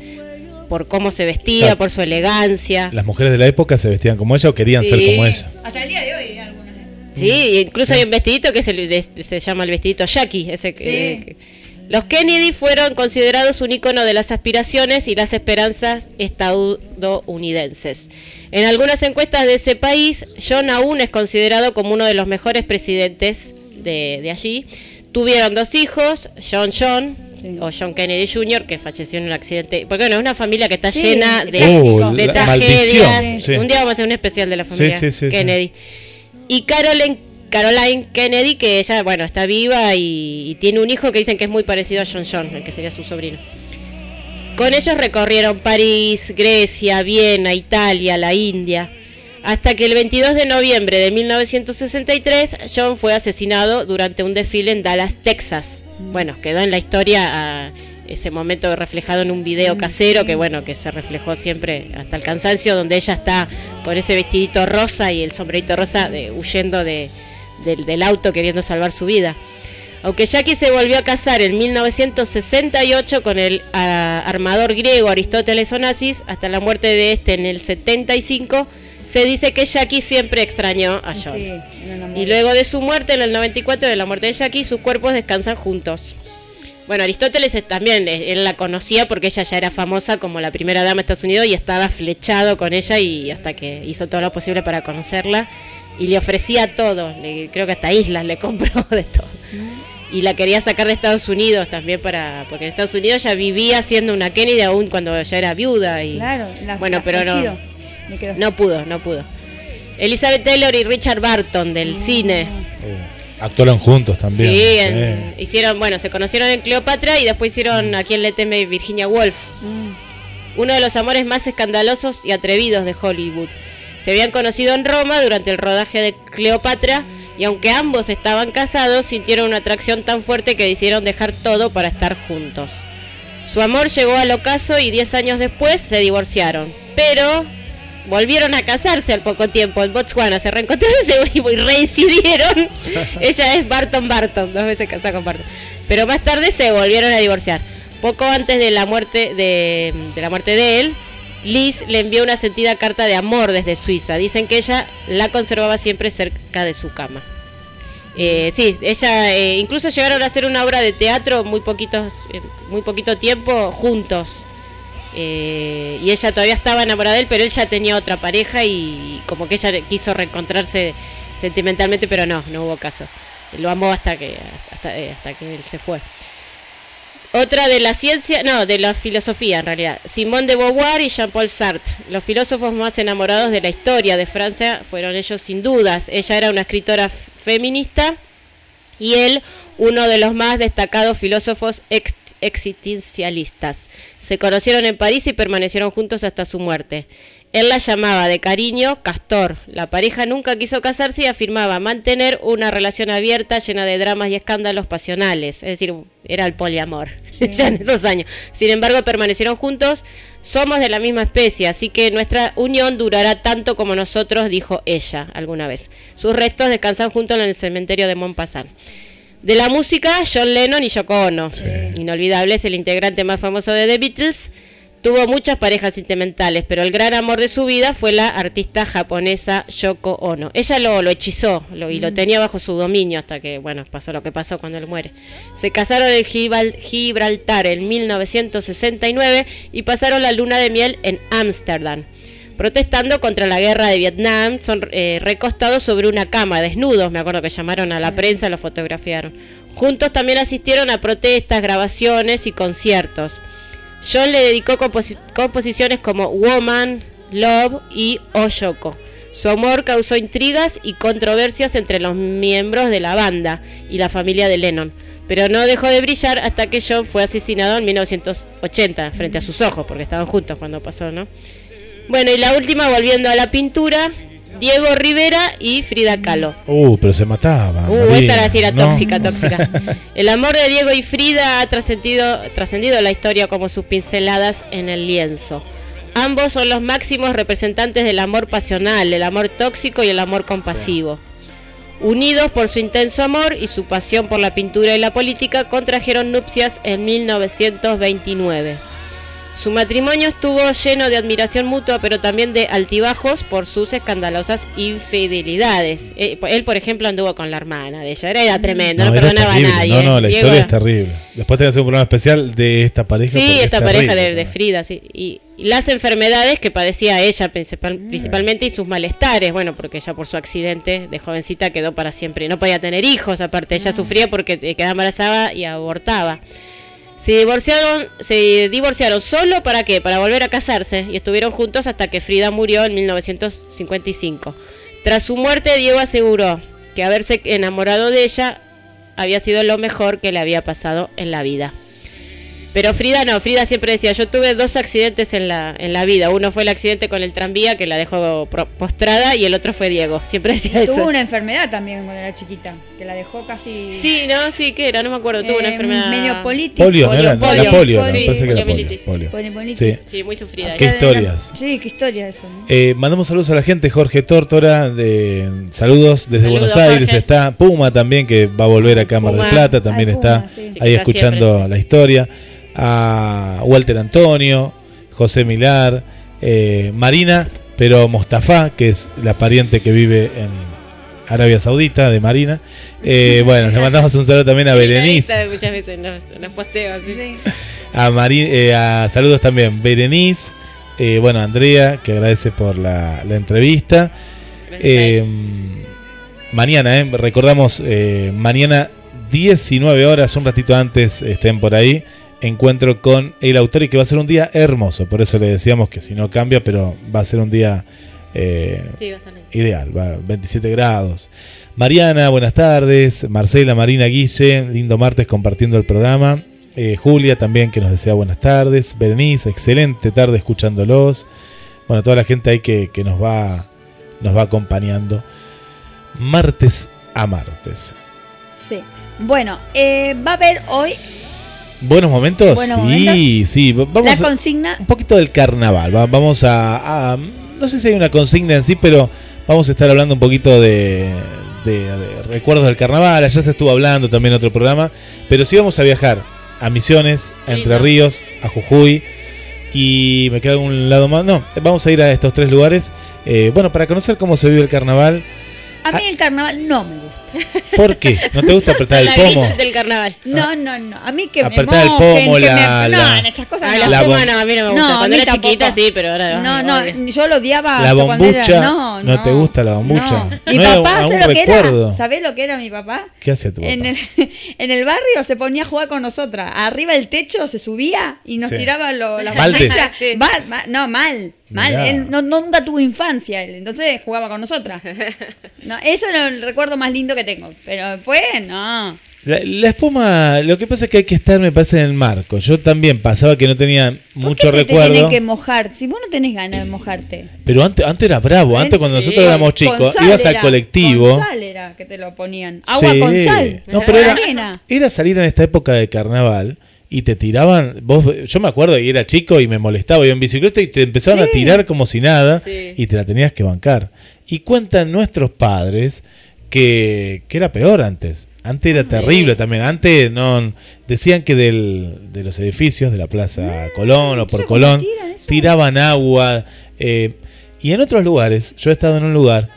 por cómo se vestía, Claro. por su elegancia. Las mujeres de la época se vestían como ella o querían ser como ella. Hasta el día de hoy, algunas. Sí, incluso hay un vestidito que se llama el vestidito Jackie. Ese que, Sí. que- los Kennedy fueron considerados un icono de las aspiraciones y las esperanzas estadounidenses. En algunas encuestas de ese país, John aún es considerado como uno de los mejores presidentes de, de allí. Tuvieron dos hijos, John John o John Kennedy Jr., que falleció en un accidente. Porque bueno, es una familia que está Sí, llena de, Oh, de la tragedias. sí. Un día vamos a hacer un especial de la familia sí, sí, sí. Kennedy. Y Caroline, Caroline Kennedy, que ella, bueno, está viva y, y tiene un hijo que dicen que es muy parecido a John John, el que sería su sobrino. Con ellos recorrieron París, Grecia, Viena, Italia, la India. Hasta que el 22 de noviembre de 1963, John fue asesinado durante un desfile en Dallas, Texas. Bueno, quedó en la historia a ese momento reflejado en un video casero que bueno, que se reflejó siempre hasta el cansancio, donde ella está con ese vestidito rosa y el sombrerito rosa de- huyendo de, del, del auto queriendo salvar su vida. Aunque Jackie se volvió a casar en 1968 con el armador griego Aristóteles Onassis, hasta la muerte de este en el 75, se dice que Jackie siempre extrañó a John. Sí. Y luego de su muerte en el 94, de la muerte de Jackie, sus cuerpos descansan juntos. Bueno, Aristóteles es- también, eh, él la conocía porque ella ya era famosa como la primera dama de Estados Unidos y estaba flechado con ella y hasta que hizo todo lo posible para conocerla y le ofrecía todo, le- creo que hasta islas le compró de todo. Y la quería sacar de Estados Unidos también para, porque en Estados Unidos ya vivía siendo una Kennedy aún cuando ya era viuda y Claro, la- bueno, la pero no, no pudo, no pudo. Elizabeth Taylor y Richard Barton del cine. Actuaron juntos también. Sí, en- hicieron, bueno, se conocieron en Cleopatra y después hicieron a quien le teme Virginia Woolf. Uno de los amores más escandalosos y atrevidos de Hollywood. Se habían conocido en Roma durante el rodaje de Cleopatra y aunque ambos estaban casados, sintieron una atracción tan fuerte que decidieron dejar todo para estar juntos. Su amor llegó al ocaso y 10 años después se divorciaron. Pero volvieron a casarse al poco tiempo en Botswana. Se reencontraron y reincidieron. Ella es Barton Barton, dos veces casada con Barton. Pero más tarde se volvieron a divorciar. Poco antes de la muerte de, de la muerte de él, Liz le envió una sentida carta de amor desde Suiza. Dicen que ella la conservaba siempre cerca de su cama. Eh, sí, ella eh, incluso llegaron a hacer una obra de teatro muy poquitos, eh, muy poquito tiempo juntos. Eh, y ella todavía estaba enamorada de él, pero él ya tenía otra pareja y como que ella quiso reencontrarse sentimentalmente, pero no, no hubo caso. Lo amó hasta que hasta, hasta que él se fue. Otra de la ciencia, no, de la filosofía en realidad. Simone de Beauvoir y Jean-Paul Sartre, los filósofos más enamorados de la historia de Francia, fueron ellos sin dudas. Ella era una escritora feminista y él uno de los más destacados filósofos ex- existencialistas. Se conocieron en París y permanecieron juntos hasta su muerte. Él la llamaba de cariño Castor. La pareja nunca quiso casarse y afirmaba mantener una relación abierta llena de dramas y escándalos pasionales. Es decir, era el poliamor ya en esos años. Sin embargo, permanecieron juntos. Somos de la misma especie, así que nuestra unión durará tanto como nosotros, dijo ella alguna vez. Sus restos descansan juntos en el cementerio de Montpassant. De la música, John Lennon y Yoko Ono. Inolvidable, es el integrante más famoso de The Beatles. Tuvo muchas parejas sentimentales, pero el gran amor de su vida fue la artista japonesa Yoko Ono. Ella lo, lo hechizó lo- y lo tenía bajo su dominio hasta que, bueno, pasó lo que pasó cuando él muere. Se casaron en Gibral- Gibraltar en 1969 y pasaron la luna de miel en Ámsterdam. Protestando contra la guerra de Vietnam, son eh, recostados sobre una cama, desnudos, me acuerdo que llamaron a la prensa, lo fotografiaron. Juntos también asistieron a protestas, grabaciones y conciertos. John le dedicó composi- composiciones como Woman, Love y Oshoko. Su amor causó intrigas y controversias entre los miembros de la banda y la familia de Lennon, pero no dejó de brillar hasta que John fue asesinado en 1980 frente a sus ojos, porque estaban juntos cuando pasó, ¿no? Bueno, y la última, volviendo a la pintura, Diego Rivera y Frida Kahlo. Uh, pero se mataban. Uh, María, esta era ¿no? tóxica, tóxica. El amor de Diego y Frida ha trascendido, trascendido la historia como sus pinceladas en el lienzo. Ambos son los máximos representantes del amor pasional, el amor tóxico y el amor compasivo. Unidos por su intenso amor y su pasión por la pintura y la política, contrajeron nupcias en 1929. Su matrimonio estuvo lleno de admiración mutua, pero también de altibajos por sus escandalosas infidelidades. Eh, Él, por ejemplo, anduvo con la hermana de ella. Era, era tremendo, no, era perdonaba terrible. a nadie. No, no, la Diego historia es terrible. Después tenés un programa especial de esta pareja. Sí, es esta pareja terrible. de, de Frida, sí. Y, las enfermedades que padecía ella principal- principalmente y sus malestares, bueno, porque ella por su accidente de jovencita quedó para siempre. No podía tener hijos, aparte ella sufría porque eh, quedaba embarazada y abortaba. Se divorciaron, se divorciaron solo para qué? Para volver a casarse y estuvieron juntos hasta que Frida murió en 1955. Tras su muerte, Diego aseguró que haberse enamorado de ella había sido lo mejor que le había pasado en la vida. Pero Frida no, Frida siempre decía, yo tuve dos accidentes en la, en la vida. Uno fue el accidente con el tranvía que la dejó pro- postrada y el otro fue Diego. Siempre decía eso. Tuvo una enfermedad también cuando era chiquita, que la dejó casi. Sí, no, sí, ¿qué era? No me acuerdo, tuvo una Eh, enfermedad. medio político. Polio, ¿no era? La polio, me Sí, parece que era polio. polio. Sí. Sí, muy sufrida. Qué historias. Sí, qué historia eso. ¿no? Eh, mandamos saludos a la gente, Jorge Tórtora, de saludos desde Saludos, Buenos Aires, Jorge. está Puma también, que va a volver a Cámara de Puma. Plata, también Ay, está Puma, sí. Sí, ahí escuchando siempre. la historia, a Walter Antonio, José Milar, eh, Marina, pero Mostafa, que es la pariente que vive en, Arabia Saudita, de Marina. Eh, bueno, le mandamos un saludo también a Berenice. Muchas veces los posteo así. A, Mari- eh, a saludos también, Berenice. eh, bueno, Andrea, que agradece por la, la entrevista. Eh, mañana, eh, recordamos, eh, mañana 19 horas, un ratito antes, estén por ahí. Encuentro con el autor y que va a ser un día hermoso. Por eso le decíamos que si no cambia, pero va a ser un día eh, Sí, ideal, va 27 grados. Mariana, buenas tardes. Marcela, Marina, Guille, lindo martes compartiendo el programa. Eh, Julia también que nos desea buenas tardes. Berenice, excelente tarde escuchándolos. Bueno, toda la gente ahí que, que nos va nos va acompañando. Martes a martes. Sí. Bueno, eh, va a haber hoy ¿Buenos momentos? Buenos sí, momentos. sí. Va- Vamos la a- consigna. un poquito del carnaval. Va- Vamos a, a- No sé si hay una consigna en sí, pero vamos a estar hablando un poquito de, de- de recuerdos del carnaval. Ayer se estuvo hablando también en otro programa. Pero sí vamos a viajar a Misiones, a Entre. Ríos, a Jujuy. Y me queda algún lado más. No, vamos a ir a estos tres lugares. eh, bueno, para conocer cómo se vive el carnaval. A mí el carnaval no me gusta. ¿Por qué? ¿No te gusta apretar el la pomo? Grinch del carnaval. No, no, no. A mí que Apretar el me mojen, pomo, que la- me... la- No, en esas cosas Ah, no. la La no, a mí no me gusta. Cuando era chiquita sí, pero ahora No, no, odio. yo lo odiaba. La cuando era- bombucha. No, ¿No no. te gusta la bombucha? No. ¿No Mi papá, un- ¿sabes un lo que recuerdo? era? ¿Sabés lo que era mi papá? ¿Qué hacía tu papá? En el, en el barrio se ponía a jugar con nosotras. Arriba del techo se subía y nos Sí. tiraba lo, las Baldes. mal, no, mal. Mal. Mirá. Él no, no- nunca tuvo infancia, él, entonces jugaba con nosotras. No, eso es el recuerdo más lindo que tengo. Pero después, no. La, la espuma, lo que pasa es que hay que estar, me parece, en el marco. Yo también pasaba que no tenía mucho ¿Por qué te recuerdo. tenés que mojar? Si vos no tenés ganas de mojarte. Pero antes, antes era bravo. Antes, cuando Sí. nosotros éramos Con chicos, sal ibas al colectivo. Con sal era que te lo ponían. Agua Sí. con sal. No, pero era, era salir en esta época de carnaval y te tiraban. Vos, yo me acuerdo y era chico y me molestaba. Iba en bicicleta y te empezaban a tirar como si nada Sí. y te la tenías que bancar. Y cuentan nuestros padres que, que era peor antes. Antes era terrible también. Antes no decían que del, de los edificios de la Plaza Colón o por ¿cómo Colón tiraban agua. eh, y en otros lugares, yo he estado en un lugar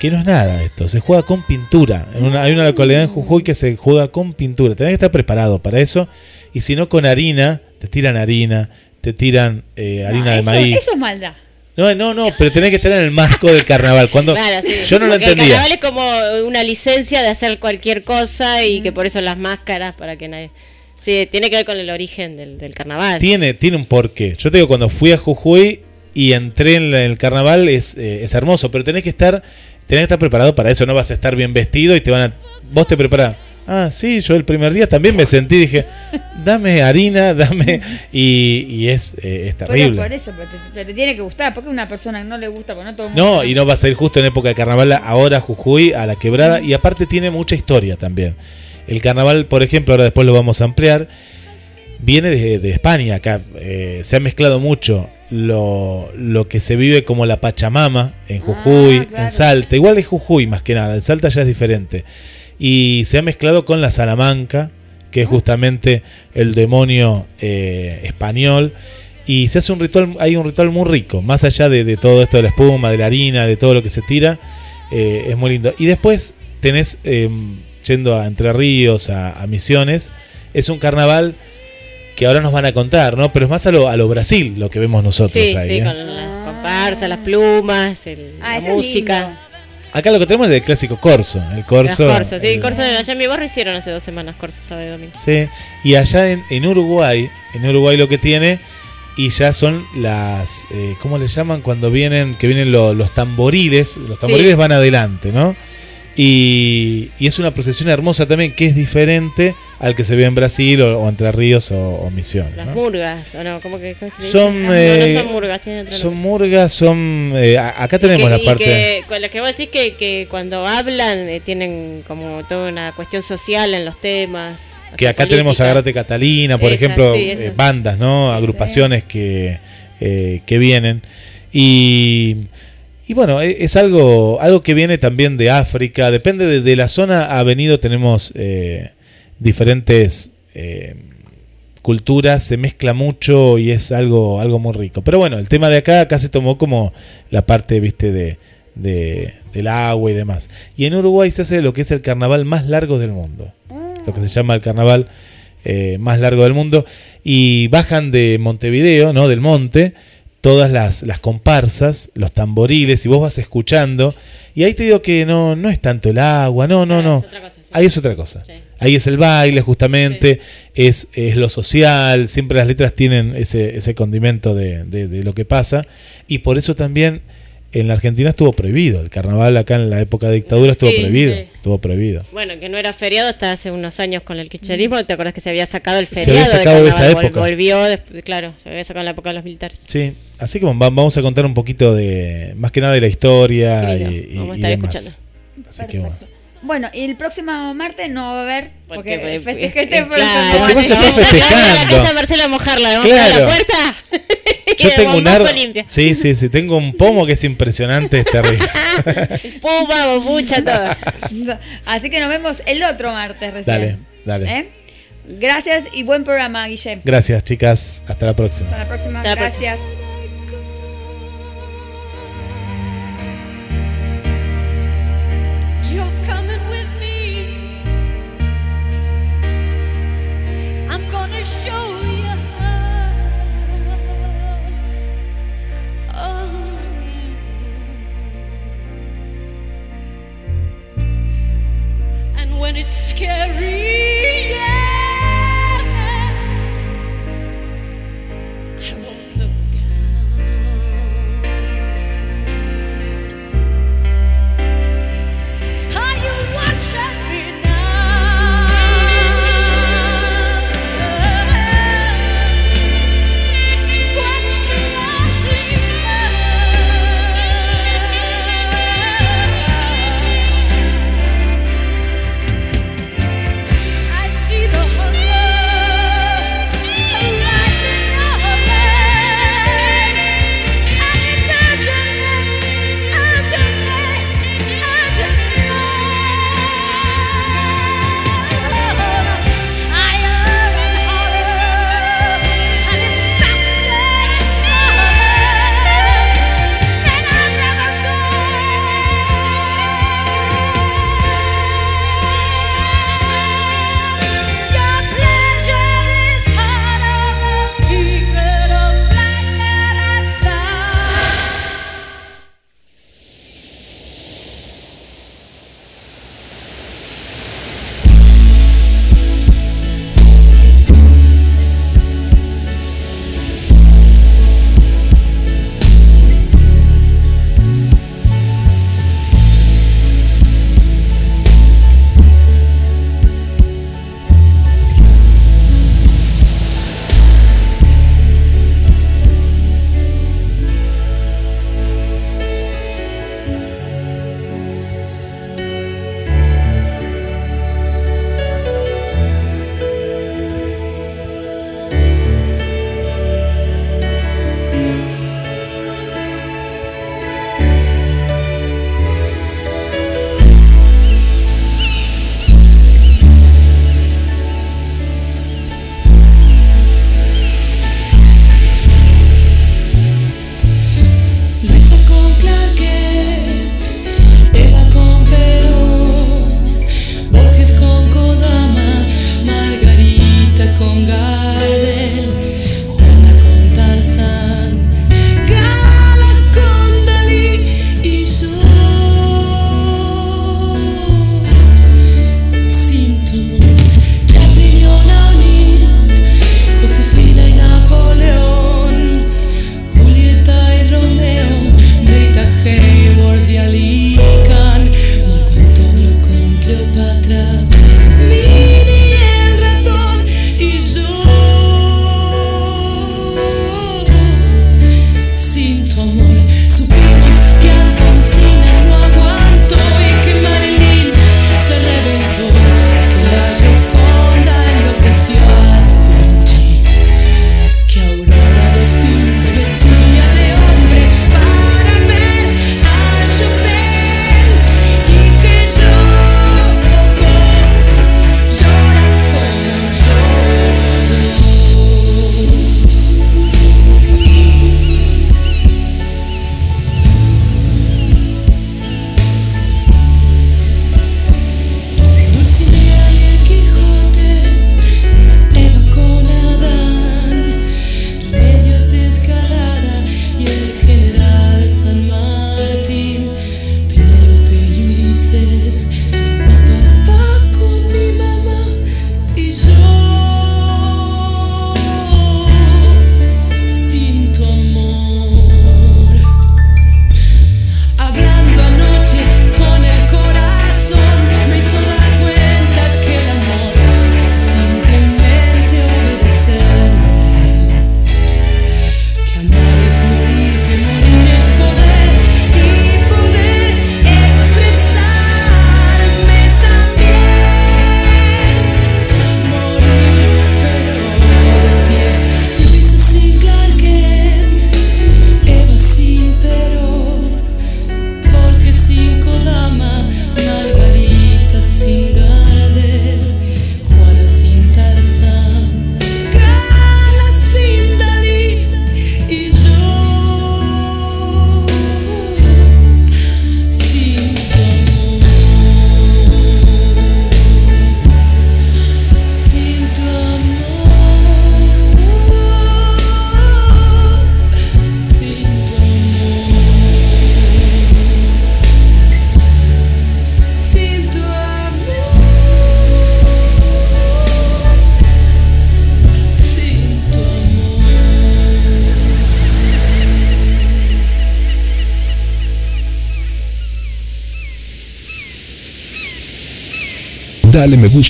que no es nada esto, se juega con pintura. En una, hay una localidad en Jujuy que se juega con pintura. Tenés que estar preparado para eso. Y si no, con harina, te tiran harina, te tiran eh, harina No, de eso, maíz. Eso es maldad. No, no, no, pero tenés que estar en el marco del carnaval. Cuando Claro, sí. yo no lo Porque El entendía. carnaval es como una licencia de hacer cualquier cosa y que por eso las máscaras para que nadie. Sí, tiene que ver con el origen del, del carnaval. Tiene, tiene un porqué. Yo te digo, cuando fui a Jujuy y entré en la- el carnaval es, eh, es hermoso, pero tenés que estar tenés que estar preparado para eso. No vas a estar bien vestido y te van a. Vos te preparás. Ah, sí, yo el primer día también me sentí, dije, dame harina, dame. Y, y es, eh, es Pero terrible. por eso, pero te, pero te tiene que gustar. Porque una persona que no le gusta, porque no todo el mundo No, y no vas a ir justo en época de carnaval ahora Jujuy, a la quebrada, y aparte tiene mucha historia también. El carnaval, por ejemplo, ahora después lo vamos a ampliar, viene de, de España acá. eh, se ha mezclado mucho lo, lo que se vive como la Pachamama en Jujuy, en Salta. Igual es Jujuy más que nada, en Salta ya es diferente. Y se ha mezclado con la Salamanca, que es justamente el demonio eh, español. Y se hace un ritual, hay un ritual muy rico, más allá de, de todo esto de la espuma, de la harina, de todo lo que se tira, eh, es muy lindo. Y después tenés, eh, yendo a Entre Ríos, a, a Misiones, es un carnaval que ahora nos van a contar, ¿no? Pero es más a lo, a lo Brasil lo que vemos nosotros Sí, ahí. sí, ¿eh? con la comparsa, las plumas, el- Ah, la música. Acá lo que tenemos es el clásico corso, el corso. Las corsos, sí, el- corso allá en mi barrio hicieron hace dos semanas corso sábado y domingo. Sí, y allá en, en Uruguay, en Uruguay lo que tiene, y ya son las, eh, ¿cómo le llaman? Cuando vienen, que vienen lo- los tamboriles, los tamboriles Sí. van adelante, ¿no? Y, y es una procesión hermosa también, que es diferente al que se ve en Brasil o, o Entre Ríos o, o Misiones. Las ¿no? murgas, ¿o no? ¿Cómo que, cómo Son? Ah, eh, no, no son murgas, tienen Son murgas, son... eh, acá tenemos que- la parte... que, con lo que vos decís que, que cuando hablan eh, tienen como toda una cuestión social en los temas. que acá tenemos Agarrate Catalina, por Esas, ejemplo, sí, eh, bandas, ¿no? Agrupaciones que, eh, que vienen. Y, y bueno, e- es algo, algo que viene también de África, depende de, de la zona, ha venido, tenemos eh, diferentes eh, culturas, se mezcla mucho y es algo, algo muy rico. Pero bueno, el tema de acá, acá se tomó como la parte, viste, de, de- del agua y demás. Y en Uruguay se hace lo que es el carnaval más largo del mundo. Lo que se llama el carnaval eh, más largo del mundo. Y bajan de Montevideo, ¿no? Del monte, todas las, las comparsas, los tamboriles, y vos vas escuchando. Y ahí te digo que no, no es tanto el agua, no, no, no. Ahí es otra cosa. Ahí es el baile, justamente, es, es lo social, siempre las letras tienen ese, ese condimento de, de- de lo que pasa. Y por eso también en la Argentina estuvo prohibido. El carnaval acá en la época de dictadura estuvo Sí, prohibido. sí. Estuvo prohibido. Bueno, que no era feriado hasta hace unos años con el kirchnerismo. ¿Te acuerdas que se había sacado el Se feriado? había sacado de esa carnaval? Época. Volvió, después- claro, se había sacado en la época de los militares. Sí, así que va- vamos a contar un poquito de, más que nada de la historia y, y- vamos a y estar demás. escuchando. Así que bueno. Bueno, y el próximo martes no va a haber, porque, Porque, festejé es- este claro. Vamos a- festejando. Es a Marcela mojarla, vamos a Claro. la puerta. Yo tengo un limpio. Sí, sí, sí. Tengo un pomo que es impresionante, es terrible. Puma, bombucha, todo. Así que nos vemos el otro martes recién. Dale, dale. ¿Eh? Gracias y buen programa, Guille. Gracias, chicas. Hasta la próxima. Hasta la próxima. Hasta la Gracias. It's scary,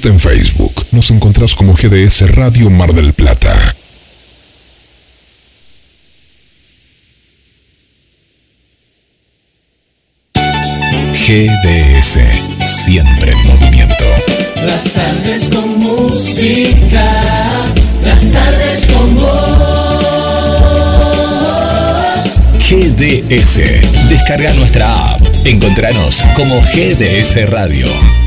en Facebook. Nos encontrás como GDS Radio Mar del Plata. GDS, siempre en movimiento. Las tardes con música, las tardes con vos. GDS, descarga nuestra app. Encontranos como GDS Radio.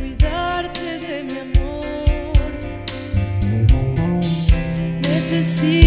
Cuidarte de mi amor. Necesito.